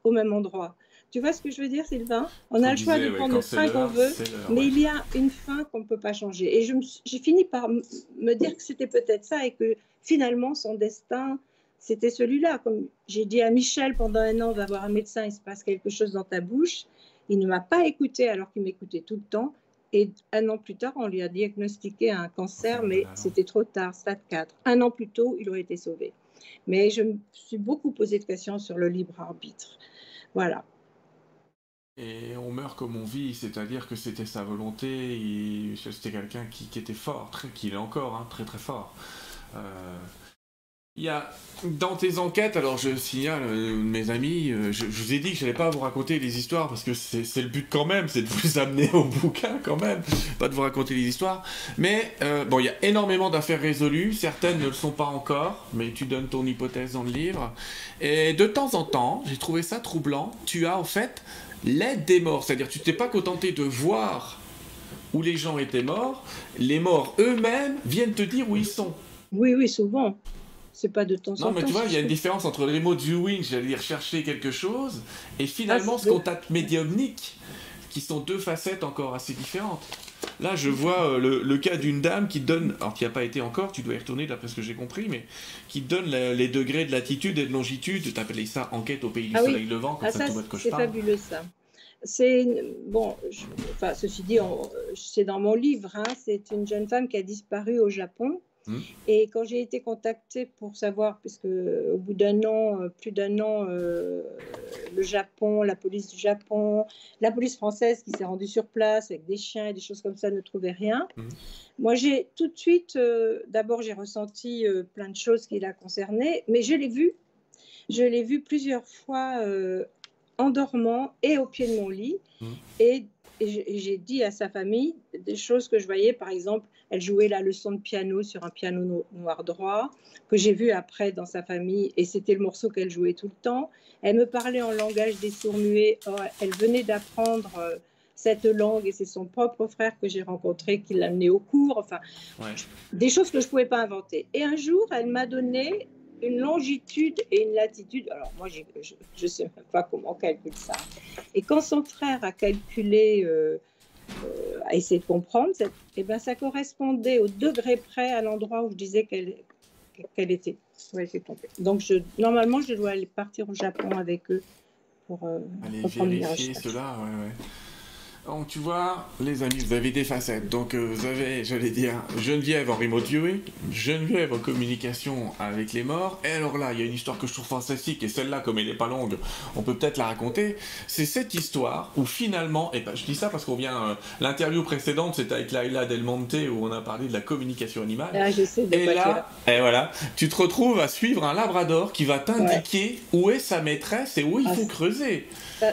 au même endroit. Tu vois ce que je veux dire, Sylvain? On a le choix de prendre le train qu'on veut, mais il y a une fin qu'on ne peut pas changer. Et j'ai fini par me dire que c'était peut-être ça et que finalement, son destin, c'était celui-là. Comme j'ai dit à Michel pendant un an, va voir un médecin, il se passe quelque chose dans ta bouche. Il ne m'a pas écouté alors qu'il m'écoutait tout le temps. Et un an plus tard, on lui a diagnostiqué un cancer, mais c'était trop tard, stade 4. Un an plus tôt, il aurait été sauvé. Mais je me suis beaucoup posé de questions sur le libre arbitre. Voilà. Et on meurt comme on vit, c'est-à-dire que c'était sa volonté, c'était quelqu'un qui, était fort, qui est encore hein, très très fort. Euh, il y a dans tes enquêtes, alors je signale euh, mes amis, euh, je, vous ai dit que je n'allais pas vous raconter les histoires parce que c'est le but quand même, c'est de vous amener au bouquin quand même, pas de vous raconter les histoires. Mais bon, il y a énormément d'affaires résolues, certaines ne le sont pas encore, mais tu donnes ton hypothèse dans le livre. Et de temps en temps, j'ai trouvé ça troublant, tu as en fait l'aide des morts, c'est-à-dire tu t'es pas contenté de voir où les gens étaient morts, les morts eux-mêmes viennent te dire où ils sont. Oui, oui, souvent. c'est pas de temps en temps. Non, mais tu vois, il y a une différence entre le remote viewing, j'allais dire chercher quelque chose, et finalement ah, ce contact médiumnique, qui sont deux facettes encore assez différentes. Là, je vois euh, le, cas d'une dame qui donne, alors qui n'a pas été encore, tu dois y retourner d'après ce que j'ai compris, mais qui donne les degrés de latitude et de longitude. Tu appelais ça enquête au pays du ah soleil levant, comme ah, ça, ça C'est fabuleux ça. C'est bon, enfin, ceci dit, c'est dans mon livre. Hein, c'est une jeune femme qui a disparu au Japon Hmm. Et quand j'ai été contactée pour savoir, puisque au bout d'un an, euh, plus d'un an, euh, le Japon, la police du Japon, la police française qui s'est rendue sur place avec des chiens et des choses comme ça ne trouvait rien. Hmm. Moi, j'ai tout de suite, euh, d'abord, j'ai ressenti plein de choses qui la concernaient, mais je l'ai vu. Je l'ai vu plusieurs fois en dormant et au pied de mon lit. Hmm. Et et j'ai dit à sa famille des choses que je voyais. Par exemple, elle jouait la leçon de piano sur un piano noir droit, que j'ai vu après dans sa famille, et c'était le morceau qu'elle jouait tout le temps. Elle me parlait en langage des sourds-muets. Oh, elle venait d'apprendre euh, cette langue, et c'est son propre frère que j'ai rencontré qui l'a amené au cours. Enfin, des choses que je ne pouvais pas inventer. Et un jour, elle m'a donné une longitude et une latitude. Alors moi, je ne sais même pas comment on calcule ça. Et quand son frère a calculé, euh, euh, a essayé de comprendre, eh ben, ça correspondait au degré près à l'endroit où je disais qu'elle qu'elle était. Ouais, Donc je, normalement, je dois aller partir au Japon avec eux pour euh, Allez vérifier cela. Ouais, ouais. Donc tu vois, les amis, vous avez des facettes. Donc euh, vous avez, j'allais dire, Geneviève en remote viewing, Geneviève en communication avec les morts. Et alors là, il y a une histoire que je trouve fantastique, et celle-là, comme elle n'est pas longue, on peut peut-être la raconter. C'est cette histoire où finalement, et ben, je dis ça parce qu'on vient, euh, l'interview précédente, c'était avec Laila Del Monte, où on a parlé de la communication animale. Ah, je sais et là, et voilà, tu te retrouves à suivre un labrador qui va t'indiquer où est sa maîtresse et où il ah, faut creuser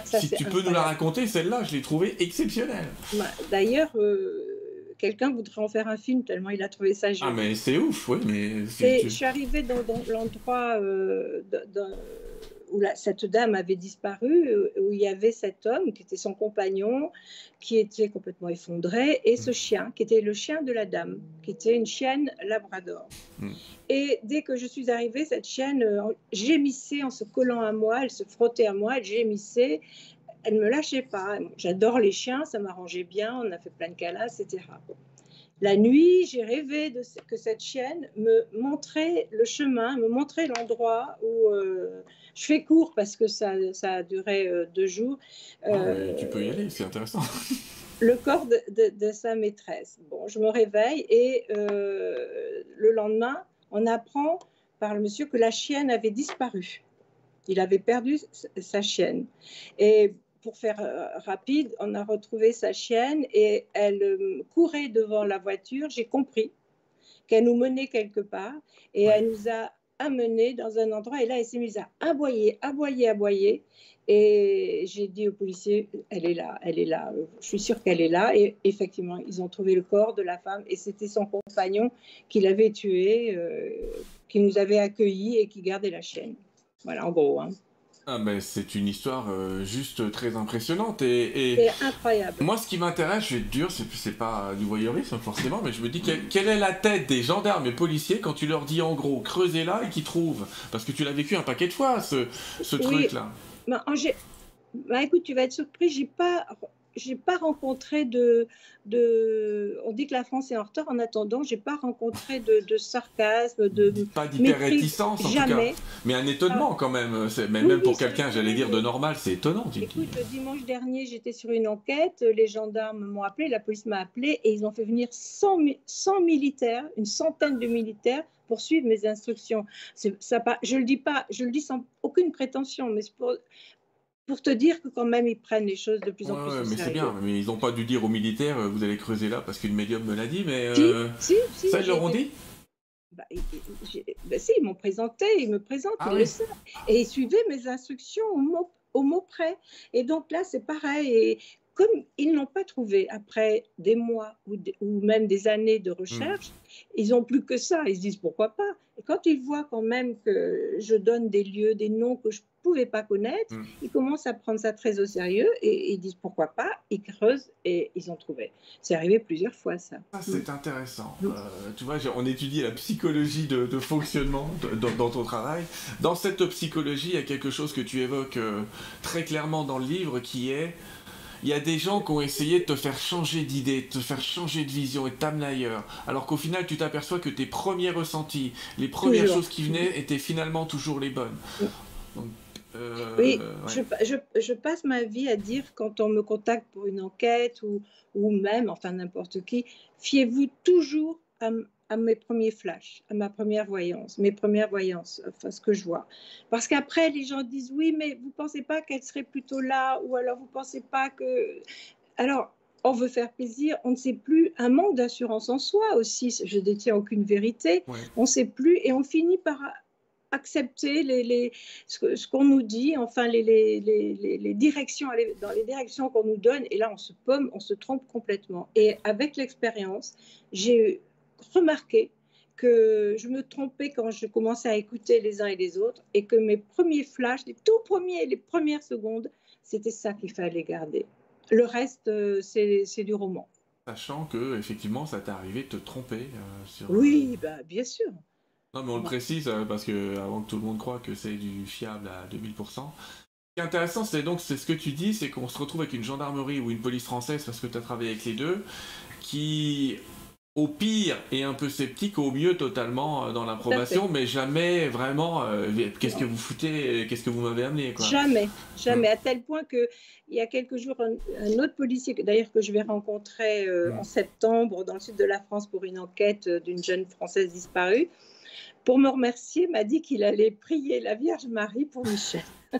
si tu peux nous la raconter, celle-là, je l'ai trouvée Bah, d'ailleurs, euh, quelqu'un voudrait en faire un film tellement il a trouvé ça génial. Ah, mais c'est ouf, oui. Mais je suis arrivée dans, l'endroit euh, où cette dame avait disparu, euh, où il y avait cet homme qui était son compagnon, qui était complètement effondré, et ce mm. chien, qui était le chien de la dame, qui était une chienne labrador. Mm. Et dès que je suis arrivée, cette chienne euh, gémissait en se collant à moi, elle se frottait à moi, elle gémissait, elle ne me lâchait pas. J'adore les chiens, ça m'arrangeait bien, on a fait plein de câlins, etc. La nuit, j'ai rêvé de que cette chienne me montrait le chemin, me montrait l'endroit où euh, je fais court parce que ça, ça a duré euh, deux jours. Ah, tu peux y aller, c'est intéressant. le corps de, sa maîtresse. Bon, je me réveille et le lendemain, on apprend par le monsieur que la chienne avait disparu. Il avait perdu sa chienne. Et pour faire euh, rapide, on a retrouvé sa chienne et elle euh, courait devant la voiture. J'ai compris qu'elle nous menait quelque part et elle nous a amenés dans un endroit. Et là, elle s'est mise à aboyer, aboyer, aboyer. Et j'ai dit au policier, elle est là, elle est là, je suis sûre qu'elle est là. Et effectivement, ils ont trouvé le corps de la femme et c'était son compagnon qui l'avait tué, euh, qui nous avait accueillis et qui gardait la chaîne. Voilà, en gros. Hein. Ah ben, c'est une histoire euh, juste très impressionnante et, et incroyable. Moi, ce qui m'intéresse, je vais être dur, c'est pas du voyeurisme forcément, mais je me dis quelle, est la tête des gendarmes et policiers quand tu leur dis en gros creusez là et qu'ils trouvent, parce que tu l'as vécu un paquet de fois ce, ce truc là. Bah, bah, écoute, tu vas être surpris, j'ai pas j'ai pas rencontré de, de. On dit que la France est en retard. En attendant, j'ai pas rencontré de, de sarcasme, de. Pas d'hyper-réticence, en jamais. tout cas. Mais un étonnement, ah. quand même. Même, même pour quelqu'un, j'allais dire, de normal, c'est étonnant. Écoute, le dimanche dernier, j'étais sur une enquête. Les gendarmes m'ont appelé, la police m'a appelé et ils ont fait venir 100, 100 militaires, une centaine de militaires pour suivre mes instructions. Ça, je le dis pas, je le dis sans aucune prétention, mais pour, pour te dire que quand même ils prennent les choses de plus en plus ouais, mais c'est bien, mais ils n'ont pas dû dire aux militaires euh, vous allez creuser là parce qu'une médium me l'a dit, mais euh, si, si, ça ils leur ont dit bah, bah, si, ils m'ont présenté, ils me présentent, ah ils le savent. Et ils suivaient mes instructions au mot, au mot près. Et donc là, c'est pareil. Et comme ils n'ont pas trouvé, après des mois ou, ou, même des années de recherche, hmm. ils n'ont plus que ça. Ils se disent pourquoi pas? Et quand ils voient quand même que je donne des lieux, des noms que je pouvaient pas connaître. Mm. Ils commencent à prendre ça très au sérieux et, ils disent pourquoi pas. Ils creusent et ils ont trouvé. C'est arrivé plusieurs fois ça. Ah, c'est mm. intéressant. Euh, tu vois, on étudie la psychologie de, fonctionnement dans, ton travail. Dans cette psychologie, il y a quelque chose que tu évoques euh, très clairement dans le livre qui est il y a des gens qui ont essayé de te faire changer d'idée, de te faire changer de vision et de t'amener ailleurs. Alors qu'au final, tu t'aperçois que tes premiers ressentis, les premières choses qui venaient étaient finalement toujours les bonnes. Euh, oui, je, passe ma vie à dire quand on me contacte pour une enquête ou, ou même, enfin n'importe qui, fiez-vous toujours à, à, mes premiers flashs, à ma première voyance, mes premières voyances, enfin ce que je vois. Parce qu'après, les gens disent oui, mais vous pensez pas qu'elle serait plutôt là ou alors vous pensez pas que... Alors, on veut faire plaisir, on ne sait plus, un manque d'assurance en soi aussi, je détiens aucune vérité, on ne sait plus et on finit par accepter les, ce, qu'on nous dit, enfin les, les, directions, dans les directions qu'on nous donne, et là on se pomme, on se trompe complètement. Et avec l'expérience, j'ai remarqué que je me trompais quand je commençais à écouter les uns et les autres, et que mes premiers flashs, les tout premiers, les premières secondes, c'était ça qu'il fallait garder. Le reste, euh, c'est du roman. Sachant que effectivement, ça t'est arrivé de te tromper euh, sur. Oui, euh, bah, bien sûr. Non, mais on le précise euh, parce que avant que tout le monde croit que c'est du fiable à 2000%. Ce qui est intéressant, c'est donc c'est ce que tu dis, c'est qu'on se retrouve avec une gendarmerie ou une police française parce que tu as travaillé avec les deux, qui au pire est un peu sceptique, au mieux totalement euh, dans l'approbation, mais jamais vraiment euh, qu'est-ce que vous foutez, qu'est-ce que vous m'avez amené quoi. Jamais, jamais, à tel point que il y a quelques jours un, autre policier d'ailleurs que je vais rencontrer en septembre dans le sud de la France pour une enquête d'une jeune française disparue pour me remercier, m'a dit qu'il allait prier la Vierge Marie pour Michel.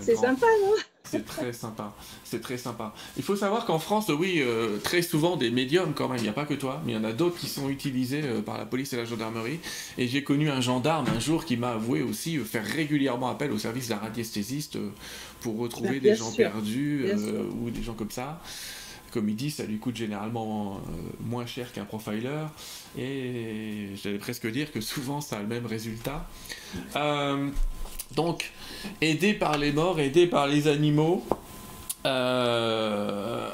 c'est sympa, non? C'est très sympa. C'est très sympa. Il faut savoir qu'en France, oui, euh, très souvent des médiums quand même. Il n'y a pas que toi, mais il y en a d'autres qui sont utilisés euh, par la police et la gendarmerie. Et j'ai connu un gendarme un jour qui m'a avoué aussi euh, faire régulièrement appel au service d'un radiesthésiste pour retrouver bah, des gens perdus ou des gens comme ça comme il dit, ça lui coûte généralement euh, moins cher qu'un profiler. Et j'allais presque dire que souvent ça a le même résultat. Euh, donc, aidé par les morts, aidé par les animaux. Euh,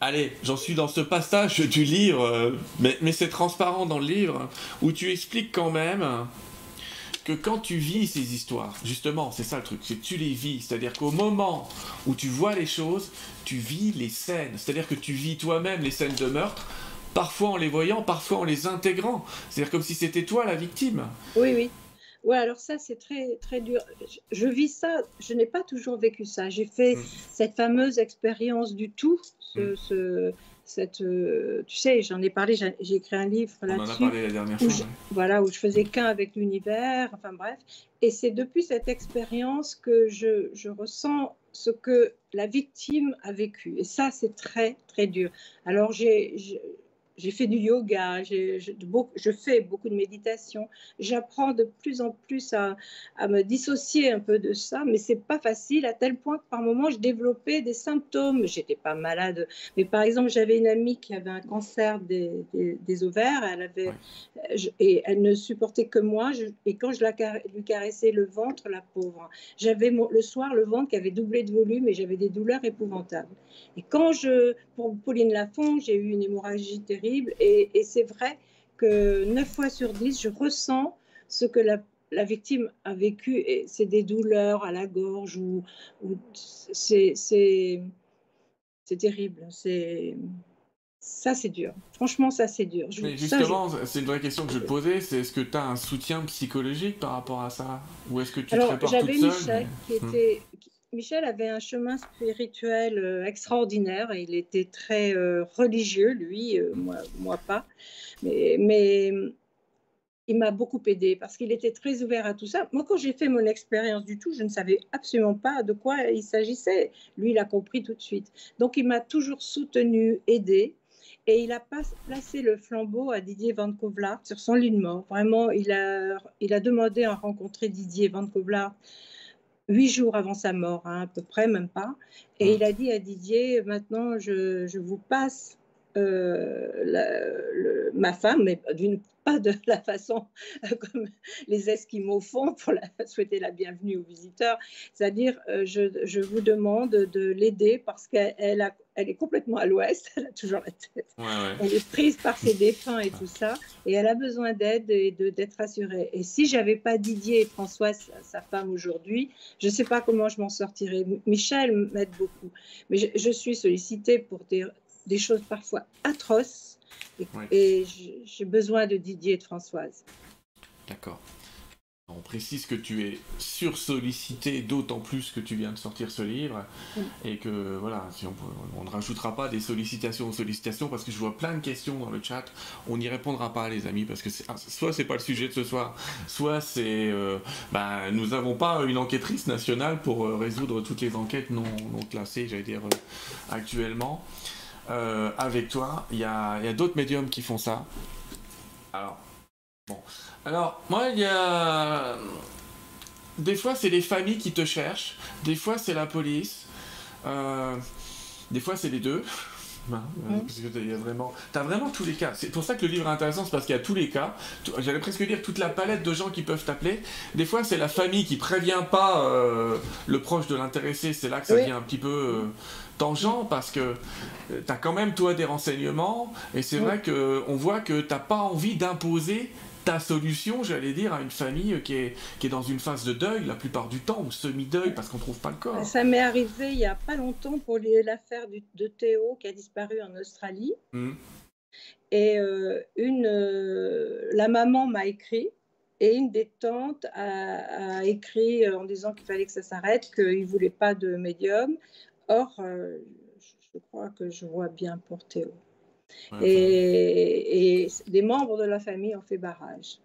allez, j'en suis dans ce passage du livre, mais, mais c'est transparent dans le livre, où tu expliques quand même que quand tu vis ces histoires, justement, c'est ça le truc, c'est que tu les vis. C'est-à-dire qu'au moment où tu vois les choses, tu vis les scènes. C'est-à-dire que tu vis toi-même les scènes de meurtre, parfois en les voyant, parfois en les intégrant. C'est-à-dire comme si c'était toi la victime. Oui, oui. Ouais, alors ça, c'est très, très dur. Je, vis ça, je n'ai pas toujours vécu ça. J'ai fait mm. cette fameuse expérience du tout, ce, mm cette, euh, tu sais, j'en ai parlé, j'ai écrit un livre là-dessus. On en a parlé la dernière fois. Voilà, où je faisais qu'un avec l'univers, enfin bref. Et c'est depuis cette expérience que je, je, ressens ce que la victime a vécu. Et ça, c'est très, très dur. Alors, j'ai j'ai fait du yoga, je, je, fais beaucoup de méditation. J'apprends de plus en plus à, à, me dissocier un peu de ça, mais c'est pas facile à tel point que par moments je développais des symptômes. J'étais pas malade, mais par exemple j'avais une amie qui avait un cancer des, des, ovaires, elle avait et elle ne supportait que moi. et quand je la, lui caressais le ventre, la pauvre, j'avais le soir le ventre qui avait doublé de volume et j'avais des douleurs épouvantables. Et quand je, pour Pauline Lafont, j'ai eu une hémorragie terrible. Et, c'est vrai que 9 fois sur 10, je ressens ce que la, la victime a vécu. Et c'est des douleurs à la gorge ou, c'est, c'est, c'est terrible. C'est. Ça, c'est dur. Franchement, ça, c'est dur. Mais justement, c'est une vraie question que je te posais. C'est est-ce que tu as un soutien psychologique par rapport à ça? Ou est-ce que tu Alors, te prépares toute seule Michel qui, était, Michel avait un chemin spirituel euh, extraordinaire. Il était très euh, religieux, lui, euh, moi, pas. Mais, il m'a beaucoup aidé parce qu'il était très ouvert à tout ça. Moi, quand j'ai fait mon expérience du tout, je ne savais absolument pas de quoi il s'agissait. Lui, il a compris tout de suite. Donc, il m'a toujours soutenu, aidé. Et il a placé le flambeau à Didier Van Kovlar sur son lit de mort. Vraiment, il a, il a demandé à rencontrer Didier Van Kovlar huit jours avant sa mort, hein, à peu près, même pas. Et il a dit à Didier, maintenant, je, vous passe euh, ma femme, mais d'une pas de la façon euh, comme les Esquimaux font pour souhaiter la bienvenue aux visiteurs. C'est-à-dire, euh, je, vous demande de l'aider parce qu'elle elle est complètement à l'ouest, elle a toujours la tête. Elle est prise par ses défunts et tout ça, et elle a besoin d'aide et d'être rassurée. Et si j'avais pas Didier et François, sa, femme aujourd'hui, je ne sais pas comment je m'en sortirais. Michel m'aide beaucoup, mais je, je suis sollicitée pour des, des choses parfois atroces. Et, j'ai besoin de Didier et de Françoise. D'accord. On précise que tu es sursollicité, d'autant plus que tu viens de sortir ce livre, et que voilà, si on, ne rajoutera pas des sollicitations aux sollicitations, parce que je vois plein de questions dans le chat, on n'y répondra pas, les amis, parce que ah, soit c'est pas le sujet de ce soir, soit c'est, euh, bah, nous n'avons pas une enquêtrice nationale pour euh, résoudre toutes les enquêtes non, non classées, j'allais dire, euh, actuellement. Euh, avec toi. Il y a, d'autres médiums qui font ça. Alors, bon. Alors, moi, il y a. Des fois, c'est les familles qui te cherchent. Des fois, c'est la police. Euh, des fois, c'est les deux. Hein, euh, parce que tu vraiment, as vraiment tous les cas. C'est pour ça que le livre est intéressant, c'est parce qu'il y a tous les cas. J'allais presque dire toute la palette de gens qui peuvent t'appeler. Des fois, c'est la famille qui prévient pas le proche de l'intéressé. C'est là que ça devient un petit peu tangent parce que euh, tu as quand même toi des renseignements et c'est vrai que on voit que tu n'as pas envie d'imposer ta solution, j'allais dire, à une famille qui est, qui est dans une phase de deuil la plupart du temps, ou semi-deuil parce qu'on trouve pas le corps. Ça m'est arrivé il y a pas longtemps pour l'affaire de Théo qui a disparu en Australie. Mmh. Et euh, une, euh, la maman m'a écrit et une des tantes a, a écrit en disant qu'il fallait que ça s'arrête, qu'il ne voulait pas de médium. Or, euh, je crois que je vois bien pour Théo. Et, des membres de la famille ont fait barrage.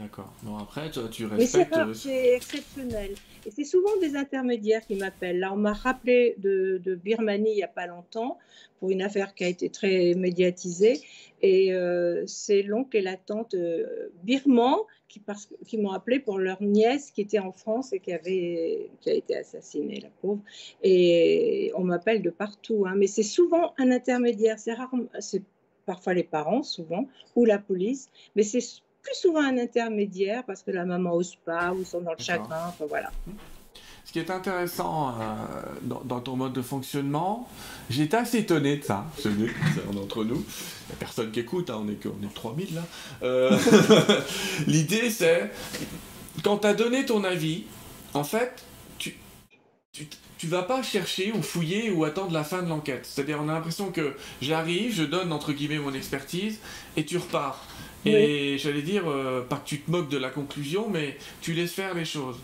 D'accord. Bon, après, tu, tu respectes. Mais c'est exceptionnel. Et c'est souvent des intermédiaires qui m'appellent. Là, on m'a rappelé de, de, Birmanie il n'y a pas longtemps pour une affaire qui a été très médiatisée. Et euh, c'est l'oncle et la tante euh, birmans qui, qui m'ont appelé pour leur nièce qui était en France et qui, avait, qui a été assassinée, la pauvre. Et on m'appelle de partout. Hein. Mais c'est souvent un intermédiaire. C'est rare, c'est parfois les parents, souvent, ou la police. Mais c'est plus souvent un intermédiaire parce que la maman n'ose pas ou sont dans le chagrin. Enfin, voilà. Ce qui est intéressant euh, dans, ton mode de fonctionnement, j'étais assez étonné de ça, celui d'entre nous. Il n'y a personne qui écoute, hein, on est on est 3000 là. Euh, l'idée c'est, quand tu as donné ton avis, en fait, tu, tu, tu vas pas chercher ou fouiller ou attendre la fin de l'enquête. C'est-à-dire, on a l'impression que j'arrive, je donne entre guillemets mon expertise et tu repars. Et j'allais dire, euh, pas que tu te moques de la conclusion, mais tu laisses faire les choses.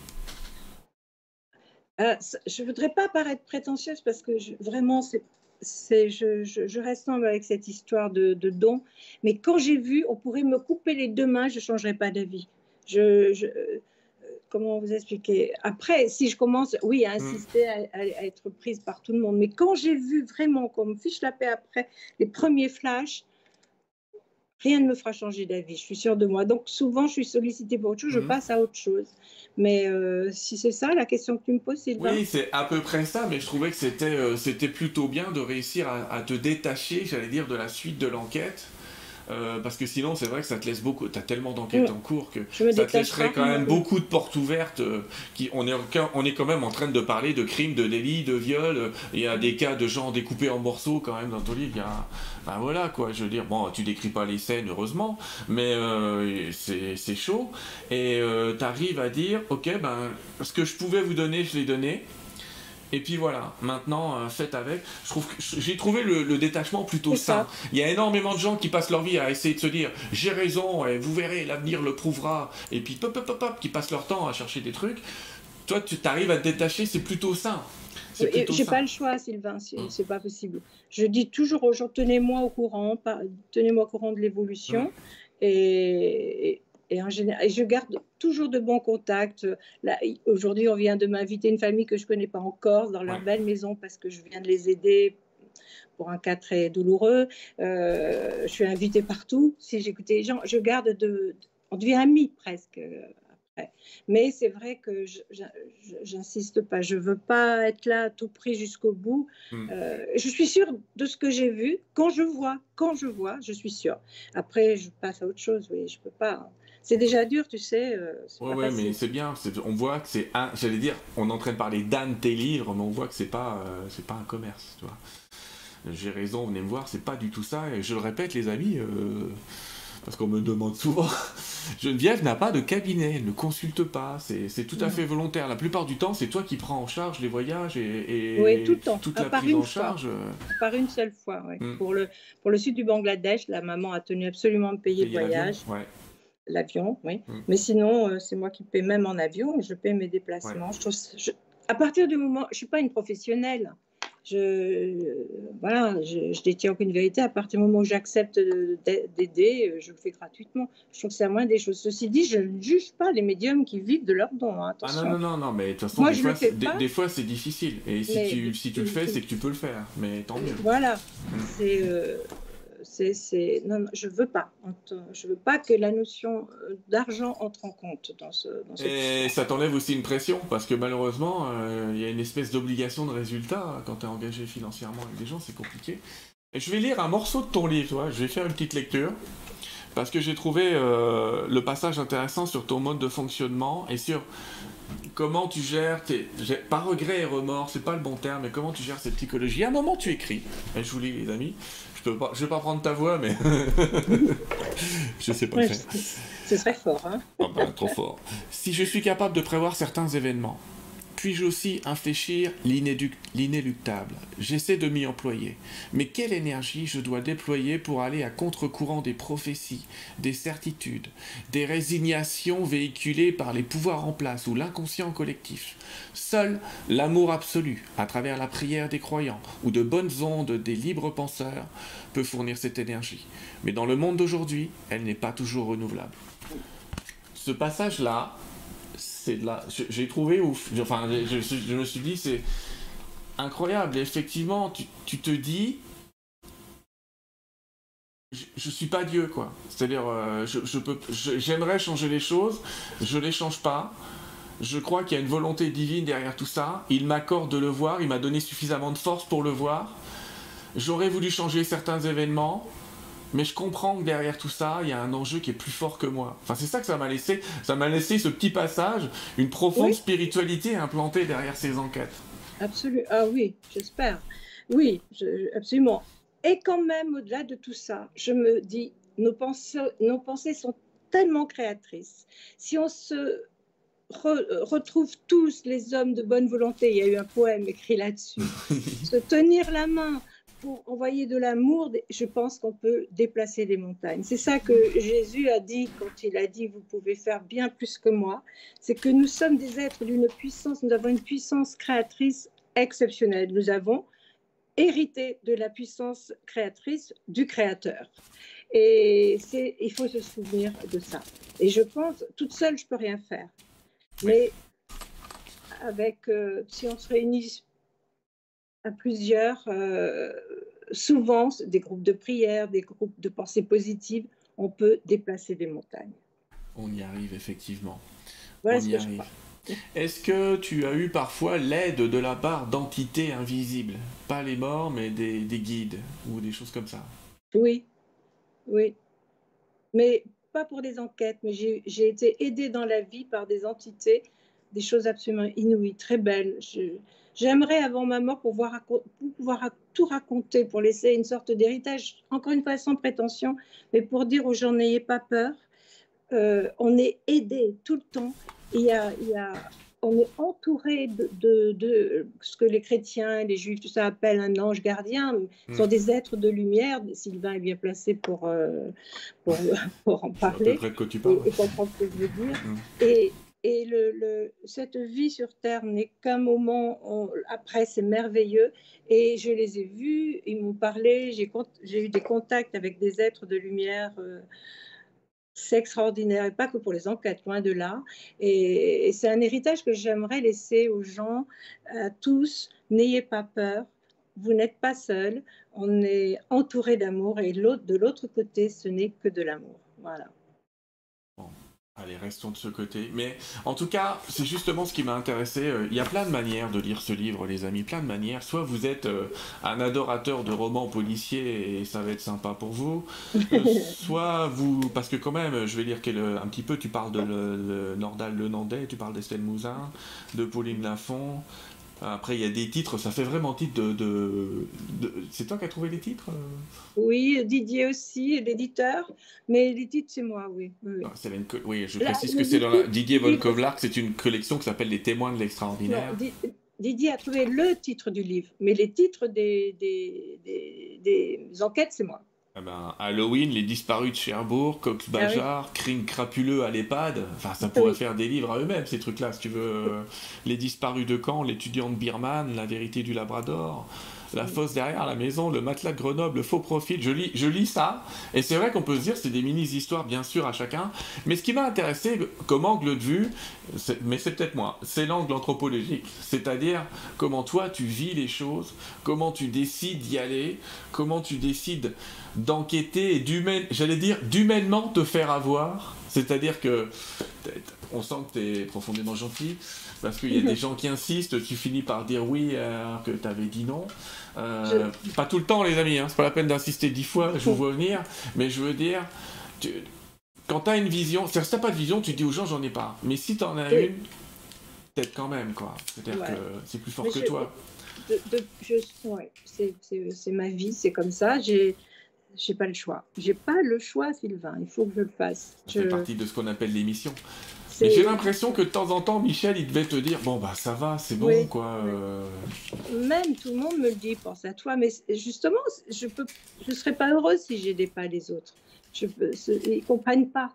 Euh, je ne voudrais pas paraître prétentieuse parce que vraiment, c'est, je, je, reste humble avec cette histoire de, de don. Mais quand j'ai vu, on pourrait me couper les deux mains, je ne changerais pas d'avis. Je, je, euh, comment vous expliquer? Après, si je commence, oui, à insister à, être prise par tout le monde. Mais quand j'ai vu vraiment, comme fiche la paix après les premiers flashs, rien ne me fera changer d'avis, je suis sûre de moi. Donc souvent, je suis sollicitée pour autre chose, je mhm. passe à autre chose. Mais euh, si c'est ça la question que tu me poses, c'est Oui, c'est à peu près ça, mais je trouvais que c'était euh, c'était plutôt bien de réussir à te détacher, j'allais dire, de la suite de l'enquête euh, parce que sinon, c'est vrai que ça te laisse beaucoup. Tu as tellement d'enquêtes en cours que ça te laisserait quand même beaucoup de portes ouvertes. Euh, qui, on, est, on est quand même en train de parler de crimes, de délits, de viols. Il y a des cas de gens découpés en morceaux quand même dans ton livre. Il y a, ben voilà quoi, je veux dire, bon, tu décris pas les scènes, heureusement, mais euh, c'est chaud. Et tu arrives à dire, ok, ben, ce que je pouvais vous donner, je l'ai donné. Et puis voilà, maintenant, euh, faites avec. Je trouve j'ai trouvé le, détachement plutôt sain. Il y a énormément de gens qui passent leur vie à essayer de se dire j'ai raison, et vous verrez, l'avenir le prouvera. Et puis pop, pop, pop, qui passent leur temps à chercher des trucs. Toi, tu t'arrives à te détacher, c'est plutôt sain. J'ai pas le choix, Sylvain, c'est pas possible. Je dis toujours aux gens tenez-moi au courant, tenez-moi au courant de l'évolution. Hum. Et, et, en général, et je garde toujours de bons contacts. Aujourd'hui, on vient de m'inviter une famille que je ne connais pas encore dans leur belle maison parce que je viens de les aider pour un cas très douloureux. Euh, je suis invitée partout. Si j'écoutais les gens, je garde de. On devient amis presque Mais c'est vrai que j'insiste pas. Je veux pas être là à tout prix jusqu'au bout. Hmm. Euh, je suis sûre de ce que j'ai vu. Quand je vois, quand je vois, je suis sûre. Après, je passe à autre chose. Oui, je peux pas. Hein. C'est déjà dur, tu sais. Euh, oui, mais c'est bien. On voit que c'est un. J'allais dire, on est en train de parler d'un de tes livres, mais on voit que c'est pas, euh, c'est pas un commerce, tu vois. J'ai raison, venez me voir, c'est pas du tout ça. Et je le répète, les amis parce qu'on me demande souvent. Geneviève n'a pas de cabinet, elle ne consulte pas, c'est tout à fait volontaire. La plupart du temps, c'est toi qui prends en charge les voyages et, oui, tout le temps. toute la prise en charge. Euh. Par une seule fois, oui. Hmm. pour, le, pour le sud du Bangladesh, la maman a tenu absolument de payer, le voyage. L'avion, oui. Hmm. Mais sinon, euh, c'est moi qui paie même en avion, je paie mes déplacements. Je à partir du moment, je ne suis pas une professionnelle je, voilà, je, détiens aucune vérité. À partir du moment où j'accepte d'aider, je le fais gratuitement. Je trouve que c'est la moindre des choses. Ceci dit, je ne juge pas les médiums qui vivent de leurs dons. Hein, ah non, non, non, non, mais de toute façon, des, fois, c'est difficile. Et si, tu, si tu le fais, c'est que tu peux le faire. Mais tant mieux. Voilà. Mm. C'est. Euh, je veux pas. Je veux pas que la notion euh, d'argent entre en compte dans ce. Et ça t'enlève aussi une pression parce que malheureusement, euh, il y a une espèce d'obligation de résultat quand tu es engagé financièrement avec des gens, c'est compliqué. Je vais lire un morceau de ton livre, toi. je vais faire une petite lecture parce que j'ai trouvé euh, le passage intéressant sur ton mode de fonctionnement et sur comment tu gères tes, pas regret et remords, c'est pas le bon terme, mais comment tu gères cette psychologie. À un moment, tu écris, je vous lis les amis, je ne vais pas prendre ta voix, mais je sais pas le faire. Ce serait fort, hein oh Trop fort. Si je suis capable de prévoir certains événements, puis-je aussi infléchir l'inéluctable? J'essaie de m'y employer. Mais quelle énergie je dois déployer pour aller à contre-courant des prophéties, des certitudes, des résignations véhiculées par les pouvoirs en place ou l'inconscient collectif? Seul l'amour absolu, à travers la prière des croyants ou de bonnes ondes des libres penseurs, peut fournir cette énergie. Mais dans le monde d'aujourd'hui, elle n'est pas toujours renouvelable. Ce passage-là, j'ai trouvé ouf. Je, me suis dit, c'est incroyable. effectivement, tu, te dis, je, je, suis pas Dieu, quoi. C'est-à-dire, euh, je, peux, j'aimerais changer les choses, je les change pas. Je crois qu'il y a une volonté divine derrière tout ça. Il m'accorde de le voir, il m'a donné suffisamment de force pour le voir. J'aurais voulu changer certains événements, mais je comprends que derrière tout ça, il y a un enjeu qui est plus fort que moi. Enfin, c'est ça que ça m'a laissé. Ça m'a laissé ce petit passage, une profonde spiritualité implantée derrière ces enquêtes. Absolument. Ah oui, j'espère. Oui, absolument. Et quand même, au-delà de tout ça, je me dis, nos pensées, nos pensées sont tellement créatrices. Si on se retrouve tous les hommes de bonne volonté, il y a eu un poème écrit là-dessus, se tenir la main, pour envoyer de l'amour, je pense qu'on peut déplacer les montagnes. C'est ça que Jésus a dit quand il a dit, vous pouvez faire bien plus que moi. C'est que nous sommes des êtres d'une puissance, nous avons une puissance créatrice exceptionnelle. Nous avons hérité de la puissance créatrice du Créateur. Et il faut se souvenir de ça. Et je pense, toute seule, je peux rien faire. Mais avec, euh, si on se réunit à plusieurs, euh, souvent des groupes de prière, des groupes de pensée positive, on peut déplacer des montagnes. On y arrive effectivement. on y arrive. Est-ce que tu as eu parfois l'aide de la part d'entités invisibles? Pas les morts, mais des, des, guides ou des choses comme ça? Oui, oui. Mais pas pour des enquêtes, mais j'ai été aidée dans la vie par des entités, des choses absolument inouïes, très belles. Je, J'aimerais, avant ma mort, pouvoir, pouvoir tout raconter, pour laisser une sorte d'héritage, encore une fois sans prétention, mais pour dire aux gens n'ayez pas peur. Euh, on est aidé tout le temps. Il y a, il y a, on est entouré de, de, ce que les chrétiens, les juifs, tout ça appellent un ange gardien. Ce sont hmm. des êtres de lumière. Sylvain est bien placé pour, euh, pour, pour, en parler. Et, et, comprendre ce que je veux dire. Hmm. Et, et cette vie sur Terre n'est qu'un moment, après c'est merveilleux. Et je les ai vus, ils m'ont parlé, j'ai eu des contacts avec des êtres de lumière. Euh, c'est extraordinaire, et pas que pour les enquêtes, loin de là. Et, c'est un héritage que j'aimerais laisser aux gens, à tous. N'ayez pas peur, vous n'êtes pas seul, on est entouré d'amour, et de l'autre côté, ce n'est que de l'amour. Voilà. Allez, restons de ce côté. Mais en tout cas, c'est justement ce qui m'a intéressé. Euh, il y a plein de manières de lire ce livre, les amis, plein de manières. Soit vous êtes euh, un adorateur de romans policiers et ça va être sympa pour vous. Euh, soit vous, parce que quand même, je vais lire un petit peu, tu parles de le, Nordal Le Nandais, tu parles d'Estelle Mouzin, de Pauline Lafont, après, il y a des titres, ça fait vraiment titre de. C'est toi qui as trouvé les titres euh? Oui, Didier aussi, l'éditeur, mais les titres, c'est moi, oui. Oui, oui je précise que c'est dans la... Didier Volkovlark, c'est une collection qui s'appelle Les témoins de l'extraordinaire. Didier a trouvé le titre du livre, mais les titres des, des, des enquêtes, c'est moi. Eh ben, Halloween, Les Disparus de Cherbourg, Cox ah Bajar, Crime crapuleux à l'EHPAD. Enfin, ça pourrait faire des livres à eux-mêmes, ces trucs-là, si tu veux. Les Disparus de Caen, L'étudiant de Birman, La vérité du Labrador la fosse derrière la maison, le matelas de Grenoble, le faux profil. Je lis, je lis ça, et c'est vrai qu'on peut se dire c'est des mini-histoires bien sûr à chacun, mais ce qui m'a intéressé comme angle de vue, mais c'est peut-être moi, c'est l'angle anthropologique, c'est-à-dire comment toi tu vis les choses, comment tu décides d'y aller, comment tu décides d'enquêter et j'allais dire d'humainement te faire avoir, c'est-à-dire que on sent que tu es profondément gentil, parce qu'il y a des gens qui insistent, tu finis par dire oui alors que tu avais dit non. Euh, pas tout le temps, les amis, hein, c'est pas la peine d'insister dix fois, je vous vois venir, mais je veux dire, quand tu as une vision, si tu pas de vision, tu dis aux gens j'en ai pas. Mais si tu en as une, peut-être quand même, quoi. C'est-à-dire que c'est plus fort que toi. c'est ma vie, c'est comme ça. J'ai j'ai pas le choix. J'ai pas le choix, Sylvain. Il faut que je le fasse. Ça fait partie de ce qu'on appelle l'émission. J'ai l'impression que de temps en temps, Michel, il devait te dire bon bah ça va, c'est bon quoi. Euh. Même tout le monde me le dit, pense à toi, mais justement, je je serais pas heureuse si j'aidais pas les autres. Je ils comprennent pas.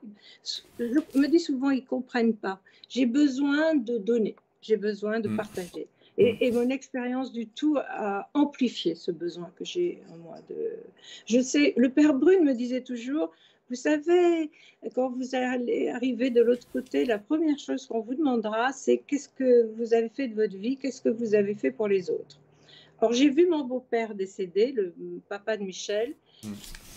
Je me dis souvent, ils comprennent pas. J'ai besoin de donner, j'ai besoin de mm. partager. Et, mm. mon expérience du tout a amplifié ce besoin que j'ai en moi. De... Je sais, le père Brune me disait toujours, vous savez, quand vous allez arriver de l'autre côté, la première chose qu'on vous demandera, c'est qu'est-ce que vous avez fait de votre vie, qu'est-ce que vous avez fait pour les autres. Or, j'ai vu mon beau-père décédé, le papa de Michel, mm.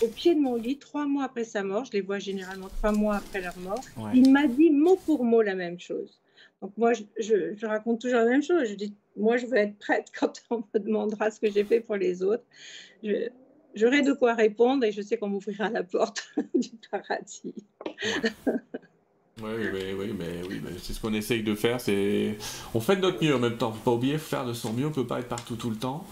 au pied de mon lit, trois mois après sa mort. Je les vois généralement trois mois après leur mort. Il m'a dit mot pour mot la même chose. Donc moi, je, raconte toujours la même chose. Je dis, moi, je veux être prête quand on me demandera ce que j'ai fait pour les autres. J'aurai de quoi répondre et je sais qu'on m'ouvrira la porte du paradis. Oui, oui, oui, mais, oui, mais c'est ce qu'on essaye de faire. C'est, on fait de notre mieux en même temps. Faut pas oublier, faire de son mieux. On peut pas être partout tout le temps.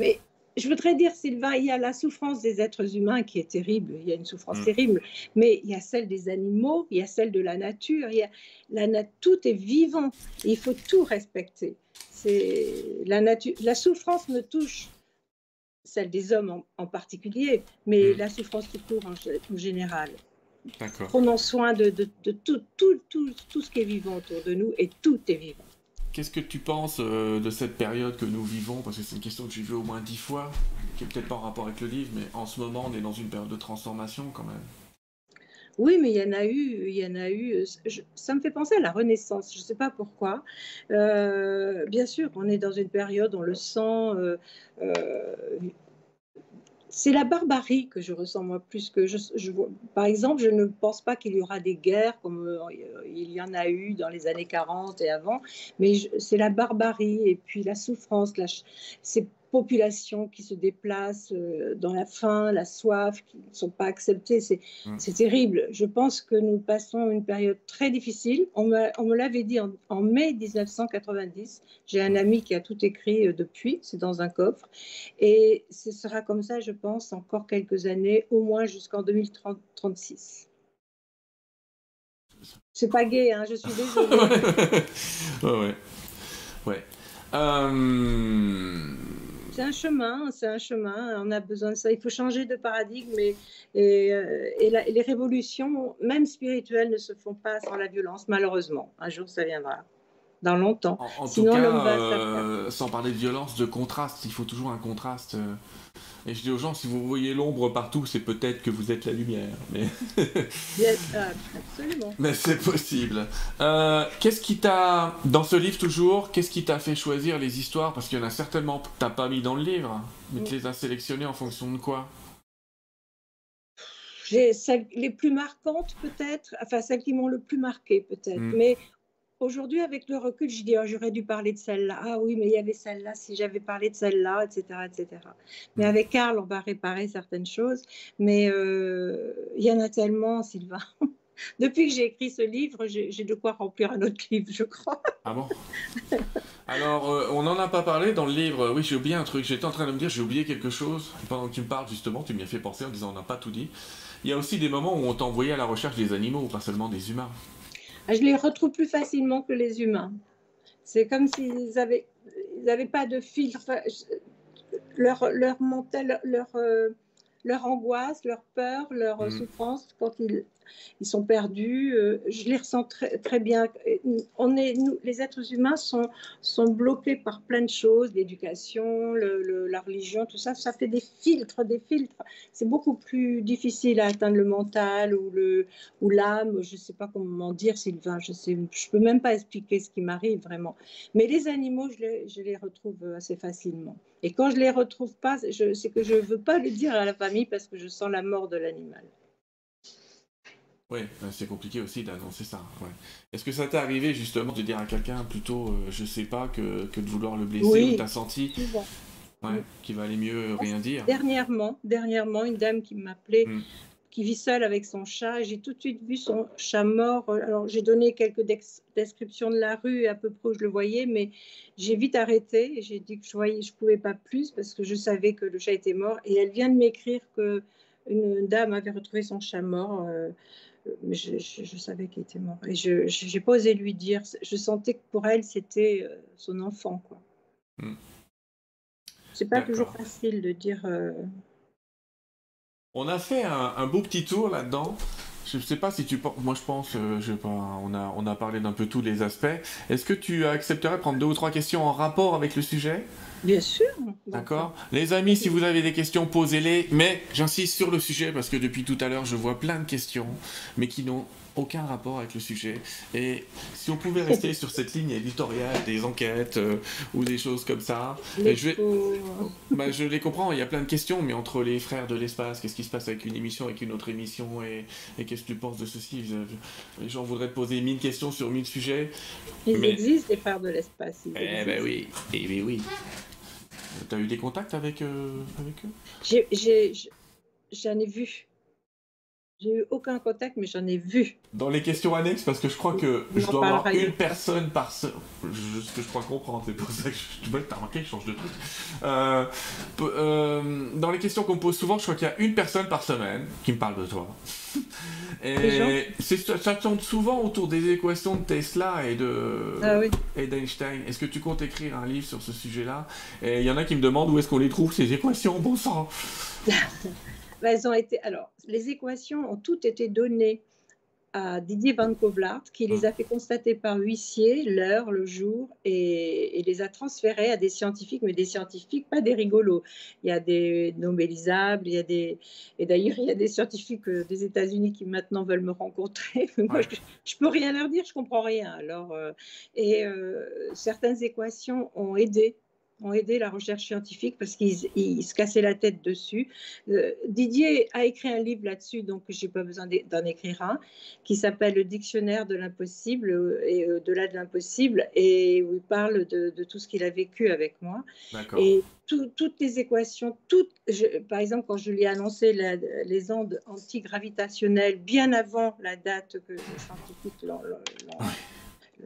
Mais je voudrais dire, Sylvain, il y a la souffrance des êtres humains qui est terrible. Il y a une souffrance mm. terrible, mais il y a celle des animaux, il y a celle de la nature. Il y a la tout est vivant. il faut tout respecter. C'est la nature. La souffrance me touche, celle des hommes en, particulier, mais mm. la souffrance tout court en, général. Prenons soin de, de, de tout, tout, tout, tout ce qui est vivant autour de nous et tout est vivant. Qu'est-ce que tu penses euh, de cette période que nous vivons? Parce que c'est une question que j'ai vue au moins dix fois, qui est peut-être pas en rapport avec le livre, mais en ce moment, on est dans une période de transformation quand même. Oui, mais il y en a eu, il y en a eu. ça me fait penser à la Renaissance. Je ne sais pas pourquoi. Euh, bien sûr, on est dans une période, on le sent, euh, c'est la barbarie que je ressens moi plus que je, par exemple je ne pense pas qu'il y aura des guerres comme euh, il y en a eu dans les années 40 et avant mais c'est la barbarie et puis la souffrance populations qui se déplacent euh, dans la faim, la soif, qui ne sont pas acceptées. Mm. C'est terrible. Je pense que nous passons une période très difficile. On me, l'avait dit en, mai 1990. J'ai un ami qui a tout écrit euh, depuis, c'est dans un coffre. Et ce sera comme ça, je pense, encore quelques années, au moins jusqu'en 2036. C'est pas gay, hein, je suis désolée. ouais, ouais. ouais. Euh c'est un chemin, c'est un chemin. On a besoin de ça. Il faut changer de paradigme et, et, euh, les révolutions, même spirituelles, ne se font pas sans la violence, malheureusement. Un jour, ça viendra. Dans longtemps. En, tout cas, euh, sans parler de violence, de contraste, il faut toujours un contraste. Euh, et je dis aux gens, si vous voyez l'ombre partout, c'est peut-être que vous êtes la lumière. Mais, absolument. mais c'est possible. Euh, qu'est-ce qui t'a, dans ce livre toujours, qu'est-ce qui t'a fait choisir les histoires? Parce qu'il y en a certainement que t'as pas mis dans le livre, mais tu les as sélectionnées en fonction de quoi? Celles, les plus marquantes peut-être, enfin celles qui m'ont le plus marqué peut-être. Mm. Mais aujourd'hui, avec le recul, je dis oh, j'aurais dû parler de celle-là. Ah oui, mais il y avait celle-là, si j'avais parlé de celle-là, etc., etc. Mais mm. avec Karl, on va réparer certaines choses. Mais euh, il y en a tellement, Sylvain. Depuis que j'ai écrit ce livre, j'ai de quoi remplir un autre livre, je crois. Ah bon? Alors, euh, on n'en a pas parlé dans le livre. Oui, j'ai oublié un truc. J'étais en train de me dire, j'ai oublié quelque chose. Pendant que tu me parles, justement, tu m'y as fait penser en disant, on n'a pas tout dit. Il y a aussi des moments où on t'a envoyé à la recherche des animaux, pas seulement des humains. Je les retrouve plus facilement que les humains. C'est comme s'ils n'avaient ils pas de filtre. Leur, leur mental, leur, euh, leur angoisse, leur peur, leur mm. souffrance, quand ils, ils sont perdus. Euh, je les ressens très, très bien. On est, nous, les êtres humains sont, sont bloqués par plein de choses, l'éducation, la religion, tout ça. Ça fait des filtres, des filtres. C'est beaucoup plus difficile à atteindre le mental ou le ou l'âme. Je ne sais pas comment dire, Sylvain. Je sais, je peux même pas expliquer ce qui m'arrive vraiment. Mais les animaux, je les, retrouve assez facilement. Et quand je les retrouve pas, c'est que je veux pas le dire à la famille parce que je sens la mort de l'animal. Oui, ben, c'est compliqué aussi d'annoncer ça. Est-ce que ça t'est arrivé justement de dire à quelqu'un plutôt, euh, je sais pas, que, que, de vouloir le blesser ou t'as senti ouais, qu'il valait mieux rien dire? Dernièrement, dernièrement, une dame qui m'appelait, hmm. qui vit seule avec son chat, j'ai tout de suite vu son chat mort. Alors j'ai donné quelques descriptions de la rue à peu près où je le voyais, mais j'ai vite arrêté. J'ai dit que je voyais, je pouvais pas plus parce que je savais que le chat était mort. Et elle vient de m'écrire que une dame avait retrouvé son chat mort. Euh, mais je, savais qu'il était mort. Et je n'ai pas osé lui dire. Je sentais que pour elle, c'était euh, son enfant. quoi. Hmm. C'est pas toujours facile de dire. Euh, on a fait un, beau petit tour là-dedans. Je ne sais pas si tu penses. Moi, je pense. Euh, je pas, on, a, on a parlé d'un peu tous les aspects. Est-ce que tu accepterais de prendre deux ou trois questions en rapport avec le sujet? Bien sûr. D'accord. Les amis, si vous avez des questions, posez-les. Mais j'insiste sur le sujet parce que depuis tout à l'heure, je vois plein de questions, mais qui n'ont aucun rapport avec le sujet. Et si on pouvait rester sur cette ligne éditoriale des enquêtes euh, ou des choses comme ça, je, bah, je, les comprends, il y a plein de questions, mais entre les frères de l'espace, qu'est-ce qui se passe avec une émission, avec une autre émission, et, qu'est-ce que tu penses de ceci? Les gens voudraient te poser mille questions sur mille sujets. Il existe des frères de l'espace. Eh ben oui, eh ben oui. Tu as eu des contacts avec, euh, avec eux? J'en ai, vu. J'ai eu aucun contact, mais j'en ai vu. Dans les questions annexes, parce que je crois que je dois avoir une personne par ce que je crois comprendre, c'est pour ça que je... t'as remarqué, je change de truc. Euh, euh, dans les questions qu'on me pose souvent, je crois qu'il y a une personne par semaine qui me parle de toi. Et ça tourne souvent autour des équations de Tesla et de ah et d'Einstein. Est-ce que tu comptes écrire un livre sur ce sujet-là? Et il y en a qui me demandent où est-ce qu'on les trouve ces équations, bon sang. Bah, elles ont été. Alors, les équations ont toutes été données à Didier Van Kovlart, qui les a fait constater par huissier, l'heure, le jour, et, les a transférés à des scientifiques, mais des scientifiques, pas des rigolos. Il y a des nobelisables, il y a des... Et d'ailleurs, il y a des scientifiques euh, des États-Unis qui maintenant veulent me rencontrer. Moi, je, ne peux rien leur dire, je comprends rien. Alors, euh, et euh, certaines équations ont aidé ont aidé la recherche scientifique parce qu'ils se cassaient la tête dessus. Euh, Didier a écrit un livre là-dessus, donc je n'ai pas besoin d'en écrire un, qui s'appelle Le dictionnaire de l'impossible euh, et au-delà de l'impossible, et où il parle de, tout ce qu'il a vécu avec moi. Et toutes les équations, toutes, par exemple, quand je lui ai annoncé les ondes antigravitationnelles bien avant la date que les scientifiques l'ont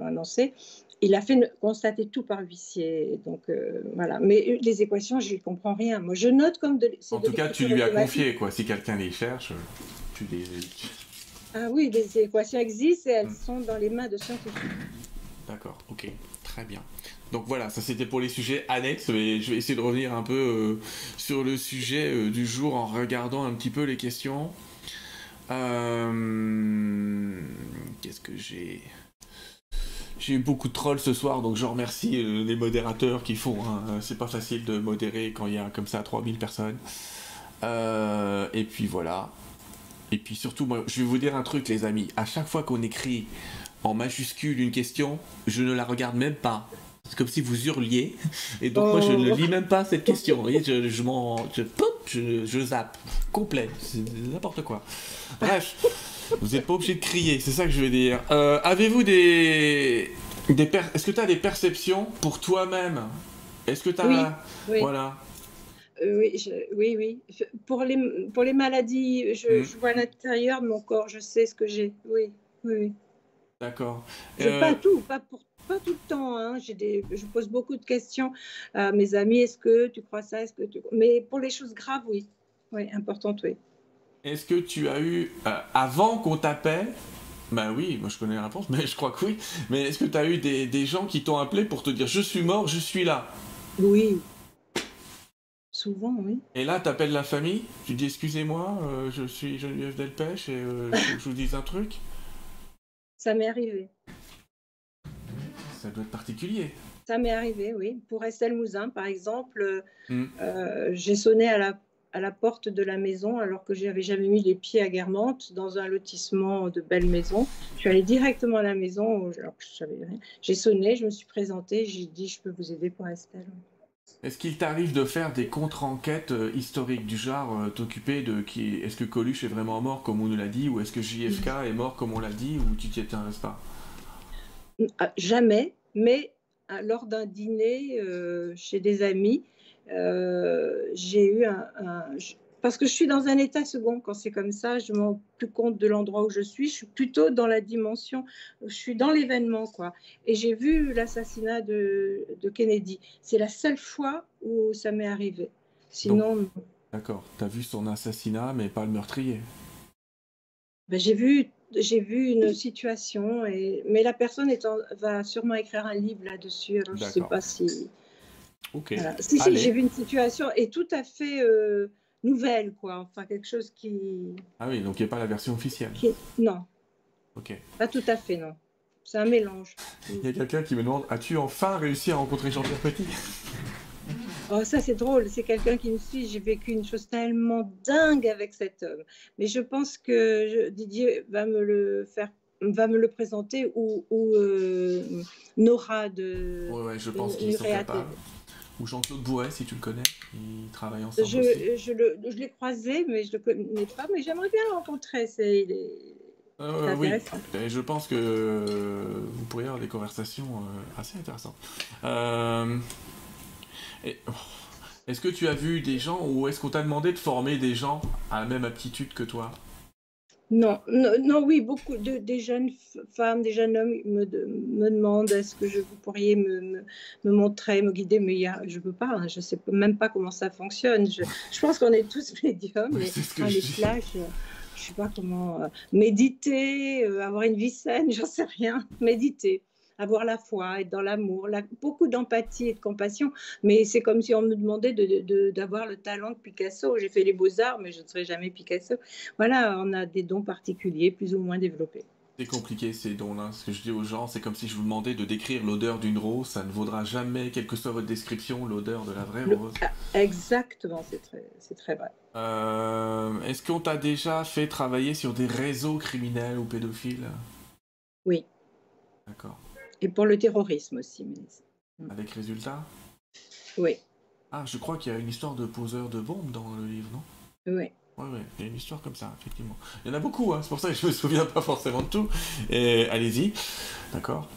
annoncé, il a fait constater tout par huissier. Donc euh, voilà. Mais les équations, je ne comprends rien. Moi, je note comme de. En tout cas, tu lui as confié quoi. Si quelqu'un les cherche, tu les. Ah oui, les équations existent et elles hmm. sont dans les mains de scientifiques. D'accord. Ok. Très bien. Donc voilà, ça c'était pour les sujets annexes, mais je vais essayer de revenir un peu euh, sur le sujet euh, du jour en regardant un petit peu les questions. Qu'est-ce que j'ai? J'ai eu beaucoup de trolls ce soir, donc je remercie euh, les modérateurs qui font. Hein. Euh, c'est pas facile de modérer quand il y a comme ça 3000 personnes. Euh, et puis voilà. Et puis surtout, moi, je vais vous dire un truc, les amis. À chaque fois qu'on écrit en majuscule une question, je ne la regarde même pas. C'est comme si vous hurliez. Et donc, moi, je ne lis même pas cette question. Vous voyez, je, je m'en. Je, je, je zappe. Complet. C'est n'importe quoi. Bref, vous n'êtes pas obligé de crier, c'est ça que je veux dire. Euh, avez-vous des. des Est-ce que tu as des perceptions pour toi-même? Est-ce que tu as. Oui. Voilà. Euh, oui, oui, oui. Pour les, pour les maladies, je, hmm. je vois l'intérieur de mon corps, je sais ce que j'ai. Oui, oui. D'accord. Euh... Pas tout, pas pour pas tout le temps. Hein. Des, je pose beaucoup de questions à mes amis. Est-ce que tu crois ça? Est-ce que tu... Mais pour les choses graves, oui. Oui, importantes, oui. Est-ce que tu as eu, euh, avant qu'on t'appelle, ben oui, moi je connais la réponse, mais je crois que oui. Mais est-ce que tu as eu des, des gens qui t'ont appelé pour te dire je suis mort, je suis là? Oui. Souvent, oui. Et là, tu appelles la famille, tu dis excusez-moi, euh, je suis Geneviève Delpech et euh, je, je vous dis un truc? Ça m'est arrivé. Ça doit être particulier. Ça m'est arrivé, oui. Pour Estelle Mouzin, par exemple, hmm. j'ai sonné à la à la porte de la maison alors que j'avais jamais mis les pieds à Guermantes dans un lotissement de belles maisons. Je suis allée directement à la maison alors que je savais rien. J'ai sonné, je me suis présentée, j'ai dit je peux vous aider pour Estelle. Est-ce qu'il t'arrive de faire des contre-enquêtes euh, historiques du genre euh, t'occuper de qui est-ce que Coluche est vraiment mort comme on nous l'a dit ou est-ce que JFK est mort comme on l'a dit ou tu t'y intéresses pas? Ah, Jamais, mais ah, lors d'un dîner euh, chez des amis, euh, j'ai eu un, Parce que je suis dans un état second quand c'est comme ça, je ne me rends plus compte de l'endroit où je suis, je suis plutôt dans la dimension, je suis dans l'événement, quoi. Et j'ai vu l'assassinat de, de, Kennedy. C'est la seule fois où ça m'est arrivé. Sinon. D'accord, tu as vu son assassinat, mais pas le meurtrier. Ben, j'ai vu j'ai vu une situation, et... mais la personne va sûrement écrire un livre là-dessus. Alors je ne sais pas si. Ok. Si, si, j'ai vu une situation et tout à fait euh, nouvelle, quoi. Enfin, quelque chose qui. Ah oui, donc il n'y a pas la version officielle. Non. Ok. Pas tout à fait, non. C'est un mélange. Il y a quelqu'un qui me demande As-tu enfin réussi à rencontrer Jean-Pierre Petit? Oh, ça c'est drôle, c'est quelqu'un qui me suit. J'ai vécu une chose tellement dingue avec cet homme. Mais je pense que Didier va me le faire va me le présenter ou, ou euh, Nora de. Ouais, ouais, je pense qu'ils sont capables ou Jean-Claude Bouet, si tu le connais. Ils travaillent ensemble. Je, je, le, je l'ai croisé, mais je ne le connais pas. Mais j'aimerais bien le rencontrer. C'est, il est, euh, oui, et je pense que vous pourriez avoir des conversations euh, assez intéressantes. Euh, est-ce que tu as vu des gens ou est-ce qu'on t'a demandé de former des gens à la même aptitude que toi? Non, non, oui, beaucoup de des jeunes femmes, des jeunes hommes me, me demandent est-ce que je, vous pourriez me, me, montrer, me guider, mais y a, je ne peux pas, hein, je ne sais même pas comment ça fonctionne. Je, je pense qu'on est tous médiums, mais dans les plages, je ne sais pas comment euh, méditer, euh, avoir une vie saine, j'en sais rien, méditer avoir la foi, être dans l'amour, beaucoup d'empathie et de compassion. Mais c'est comme si on me demandait d'avoir le talent de Picasso. J'ai fait les beaux-arts, mais je ne serai jamais Picasso. Voilà, on a des dons particuliers, plus ou moins développés. C'est compliqué ces dons-là. Ce que je dis aux gens, c'est comme si je vous demandais de décrire l'odeur d'une rose. Ça ne vaudra jamais, quelle que soit votre description, l'odeur de la vraie rose. Ah, exactement, c'est très, très vrai. Euh, est-ce qu'on t'a déjà fait travailler sur des réseaux criminels ou pédophiles? Oui. D'accord. Et pour le terrorisme aussi. Mm. Avec résultat Oui. Ah, je crois qu'il y a une histoire de poseur de bombes dans le livre, non? Oui. Oui, oui, il y a une histoire comme ça, effectivement. Il y en a beaucoup, hein, c'est pour ça que je me souviens pas forcément de tout. Et allez-y, d'accord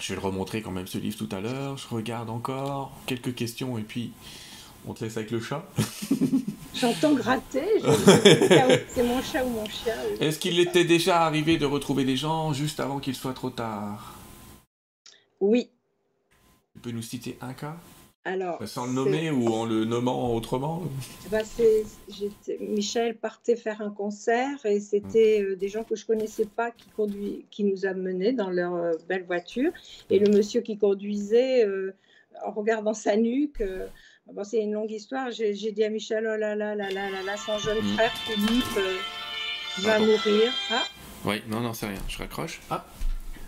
Je vais le remontrer quand même ce livre tout à l'heure. Je regarde encore quelques questions et puis on te laisse avec le chat. J'entends gratter. C'est mon chat ou mon chien. Est-ce qu'il était déjà arrivé de retrouver des gens juste avant qu'il soit trop tard? Oui. Tu peux nous citer un cas? Alors, bah, Sans le nommer ou en le nommant autrement? Bah Michel partait faire un concert et c'était euh, des gens que je connaissais pas qui, conduit, qui nous amenaient dans leur euh, belle voiture. Et le monsieur qui conduisait, euh, en regardant sa nuque, bon, c'est une longue histoire, j'ai dit à Michel, oh là là là là là, là son jeune mm. frère Philippe va mourir. Ah. Oui, non, non, c'est rien, je raccroche. Ah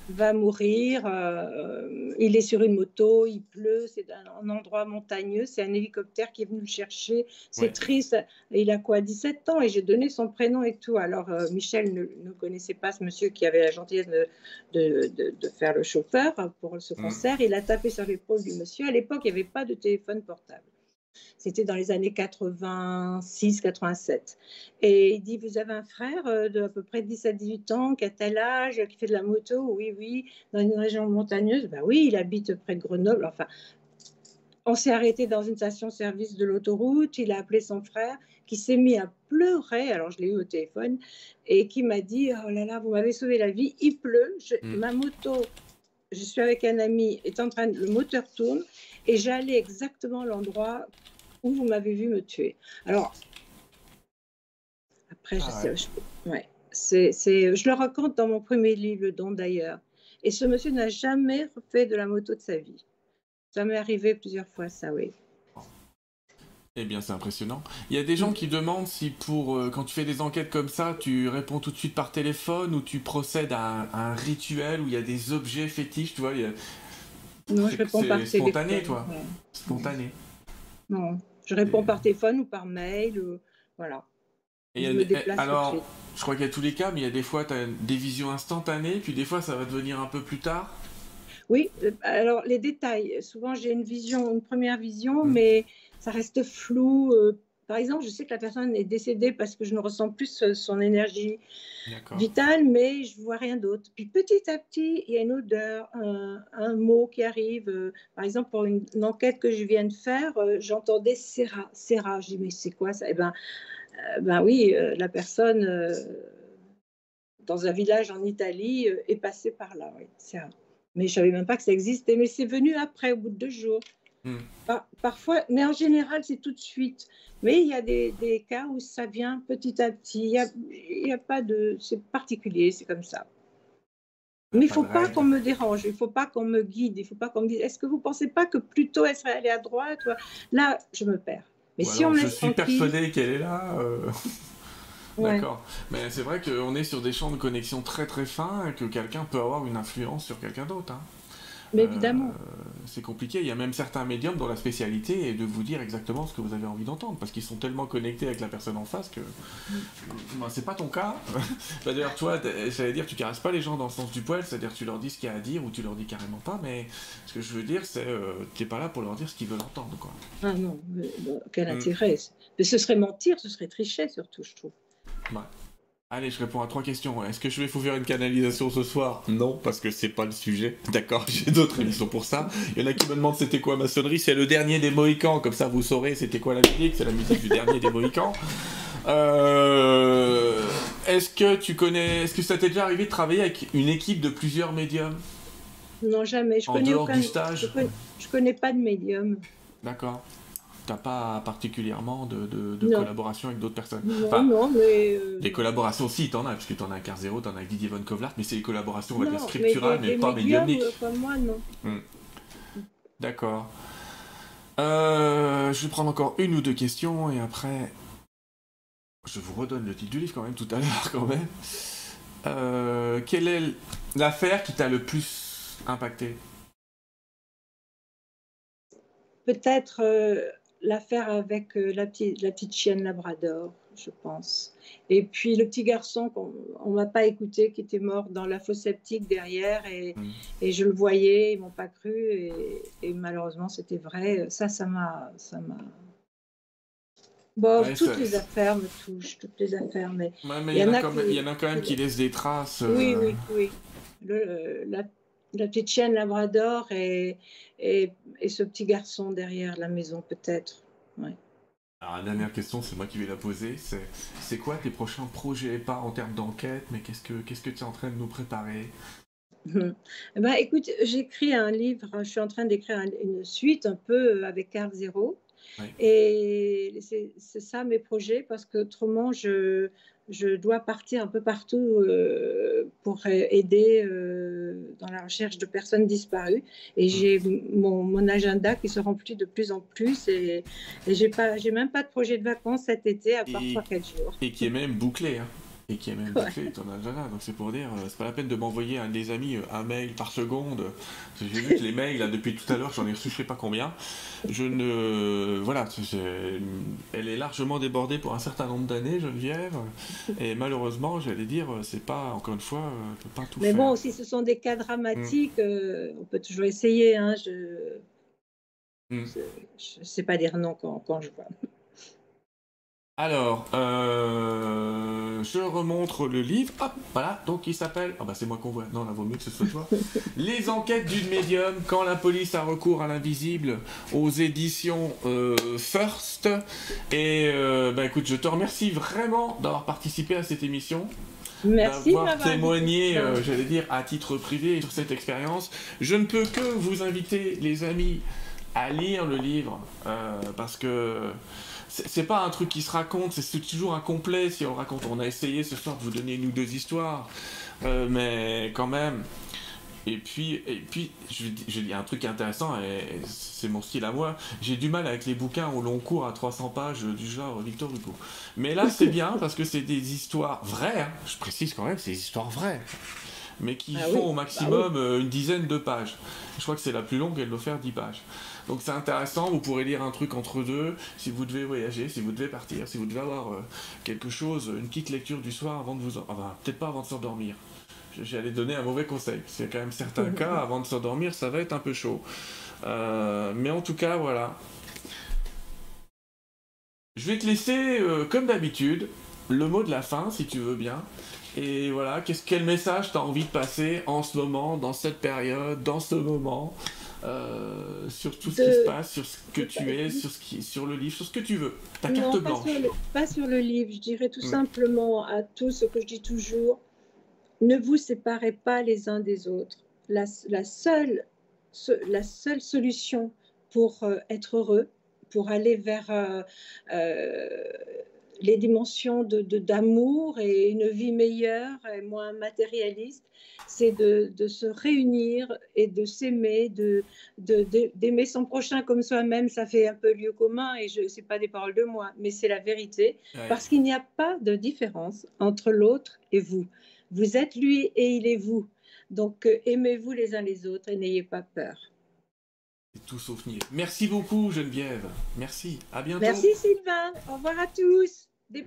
va mourir. Euh, il est sur une moto, il pleut, c'est un, endroit montagneux, c'est un hélicoptère qui est venu le chercher. C'est triste. Il a quoi 17 ans? Et j'ai donné son prénom et tout. Alors euh, Michel ne, connaissait pas ce monsieur qui avait la gentillesse de, de, faire le chauffeur pour ce mm. concert. Il a tapé sur l'épaule du monsieur. À l'époque, il n'y avait pas de téléphone portable. C'était dans les années 86-87. Et il dit, vous avez un frère euh, de à peu près 10 à 18 ans qui a tel âge, qui fait de la moto? Oui, oui, dans une région montagneuse? Ben oui, il habite près de Grenoble. Enfin, on s'est arrêté dans une station-service de l'autoroute. Il a appelé son frère qui s'est mis à pleurer. Alors, je l'ai eu au téléphone et qui m'a dit Oh là là, vous m'avez sauvé la vie. Il pleut. Mm. Ma moto, je suis avec un ami, est en train de, le moteur tourne et j'allais exactement à l'endroit où vous m'avez vu me tuer. Alors, après, je, ah ouais. c'est, je le raconte dans mon premier livre, Le Don d'ailleurs. Et ce monsieur n'a jamais fait de la moto de sa vie. Ça m'est arrivé plusieurs fois, ça, oui. Eh bien, c'est impressionnant. Il y a des gens qui demandent si pour euh, quand tu fais des enquêtes comme ça, tu réponds tout de suite par téléphone ou tu procèdes à un, rituel où il y a des objets fétiches, tu vois. Non, je réponds par téléphone. Spontané, toi. Spontané. Non, je réponds par téléphone ou par mail, voilà. Et je me déplace alors, je crois qu'il y a tous les cas, mais il y a des fois, tu as des visions instantanées, puis des fois, ça va devenir un peu plus tard. Oui, euh, alors les détails. Souvent, j'ai une vision, une première vision, hmm. mais ça reste flou. Euh, par exemple, je sais que la personne est décédée parce que je ne ressens plus son énergie vitale, mais je vois rien d'autre. Puis petit à petit, il y a une odeur, un, mot qui arrive. Euh, par exemple, pour une, enquête que je viens de faire, j'entendais Serra. Serra, je dis mais c'est quoi ça? Eh ben, ben oui, la personne dans un village en Italie est passée par là. Oui, Serra mais je savais même pas que ça existait. Mais c'est venu après, au bout de deux jours. Parfois, mais en général, c'est tout de suite. Mais il y a des, des, cas où ça vient petit à petit. Il a, y a, pas de. C'est particulier, c'est comme ça. Mais il ne faut pas qu'on me dérange, il ne faut pas qu'on me guide, il ne faut pas qu'on me dise est-ce que vous ne pensez pas que plutôt elle serait allée à droite Là, je me perds. Mais si on Je suis persuadé qu'elle est là. Euh. D'accord. Mais c'est vrai qu'on est sur des champs de connexion très très fins et que quelqu'un peut avoir une influence sur quelqu'un d'autre. Hein. Mais évidemment. Euh, c'est compliqué. Il y a même certains médiums dont la spécialité est de vous dire exactement ce que vous avez envie d'entendre parce qu'ils sont tellement connectés avec la personne en face que. Mm. c'est pas ton cas. Bah, d'ailleurs, toi, j'allais dire, tu caresses pas les gens dans le sens du poil, c'est-à-dire tu leur dis ce qu'il y a à dire ou tu leur dis carrément pas, mais ce que je veux dire, c'est euh, tu n'es pas là pour leur dire ce qu'ils veulent entendre. Quoi. Ah non, quel mm. intérêt Mais ce serait mentir, ce serait tricher surtout, je trouve. Allez, je réponds à trois questions. Est-ce que je vais vous faire une canalisation ce soir? Non, parce que c'est pas le sujet. D'accord, j'ai d'autres émissions pour ça. Il y en a qui me demandent c'était quoi maçonnerie. C'est le dernier des Mohicans, comme ça vous saurez c'était quoi la musique? C'est la musique du dernier des Mohicans. Euh, est-ce que tu connais, est-ce que ça t'est déjà arrivé de travailler avec une équipe de plusieurs médiums? Non, jamais. Je en connais dehors du stage. Je connais, je connais pas de médium. D'accord t'as pas particulièrement de, de, collaboration avec d'autres personnes. Non, non, mais. Euh, des collaborations, si, t'en as, parce que t'en as un Car Zero, t'en as avec Didier Von Kovlart, mais c'est des collaborations, on va dire, scripturales, mais, pas médiumniques. Euh, comme moi, non. Hmm. D'accord. Euh, je vais prendre encore une ou deux questions et après. Je vous redonne le titre du livre quand même tout à l'heure, quand même. quelle est l'affaire qui t'a le plus impacté? Peut-être l'affaire avec euh, la, petite, la petite chienne Labrador, je pense. Et puis le petit garçon qu'on ne m'a pas écouté, qui était mort dans la fosse septique derrière, et, mm. et je le voyais, ils m'ont pas cru, et, malheureusement c'était vrai. Ça, ça m'a, ça m'a. Bon, toutes les affaires me touchent, toutes les affaires, mais, il, y en a quand même, il y en a quand même qui laissent des traces. Oui, oui, oui. Le, la, la petite chienne Labrador et, et, ce petit garçon derrière la maison, peut-être. Alors, la dernière question, c'est moi qui vais la poser. C'est quoi tes prochains projets, pas en termes d'enquête, mais qu'est-ce que qu'est-ce que tu es en train de nous préparer? Eh ben, écoute, j'écris un livre, je suis en train d'écrire une suite un peu avec Carl Zero. Et c'est ça mes projets, parce qu'autrement, je, je dois partir un peu partout euh, pour aider euh, dans la recherche de personnes disparues. Et mmh. j'ai mon, mon, agenda qui se remplit de plus en plus. Et, et j'ai pas, j'ai même pas de projet de vacances cet été, à part 3-4 jours. Et qui est même bouclé. Hein et qui est même bouclé ton agenda. Donc c'est pour dire, euh, c'est pas la peine de m'envoyer un des amis un mail par seconde. J'ai vu que les mails là depuis tout à l'heure, j'en ai reçu je sais pas combien. Je ne, voilà, elle est largement débordée pour un certain nombre d'années, Geneviève. Et malheureusement, j'allais dire, c'est pas encore une fois, peut pas tout Mais bon, si ce sont des cas dramatiques, mm. euh, on peut toujours essayer. Hein, je ne sais pas dire non quand, quand je vois. Alors, euh, je remontre le livre. Hop, voilà. Donc, il s'appelle. Ah, bah, c'est moi qu'on voit. Non, là, vaut mieux que ce soit toi. Les enquêtes d'une médium quand la police a recours à l'invisible aux éditions euh, First. Et, euh, bah, écoute, je te remercie vraiment d'avoir participé à cette émission. Merci d'avoir témoigné, j'allais dire, à titre privé sur cette expérience. Je ne peux que vous inviter, les amis, à lire le livre parce que c'est pas un truc qui se raconte, c'est toujours incomplet si on raconte. On a essayé ce soir de vous donner une ou deux histoires, euh, mais quand même. Et puis, et puis je, je dis un truc intéressant, et c'est mon style à moi. J'ai du mal avec les bouquins où l'on court à 300 pages du genre Victor Hugo. Mais là, c'est bien parce que c'est des histoires vraies. Hein. Je précise quand même, c'est des histoires vraies mais qui ah font au maximum euh, une dizaine de pages. Je crois que c'est la plus longue, elle doit faire 10 pages. Donc c'est intéressant, vous pourrez lire un truc entre deux, si vous devez voyager, si vous devez partir, si vous devez avoir euh, quelque chose, une petite lecture du soir avant de vous... Enfin, peut-être pas avant de s'endormir. J'allais donner un mauvais conseil. C'est quand même certains cas, avant de s'endormir, ça va être un peu chaud. Euh, mais en tout cas, voilà. Je vais te laisser, comme d'habitude, le mot de la fin, si tu veux bien. Et voilà, qu'est-ce, quel message tu as envie de passer en ce moment, dans cette période, dans ce moment, euh, sur tout ce qui se passe, sur ce que tu es, sur, ce qui, sur le livre, sur ce que tu veux. Ta carte non, blanche. Pas sur, le, pas sur le livre, je dirais tout simplement à tous ce que je dis toujours, ne vous séparez pas les uns des autres. La, la, seule, la seule solution pour euh, être heureux, pour aller vers euh, les dimensions d'amour de, d'amour et une vie meilleure et moins matérialiste, c'est de, de, se réunir et de s'aimer, d'aimer de, d'aimer son prochain comme soi-même. Ça fait un peu lieu commun et ce n'est pas des paroles de moi, mais c'est la vérité. Parce qu'il n'y a pas de différence entre l'autre et vous. Vous êtes lui et il est vous. Donc euh, aimez-vous les uns les autres et n'ayez pas peur. Tout. Merci beaucoup Geneviève. Merci. À bientôt. Merci Sylvain. Au revoir à tous. Des.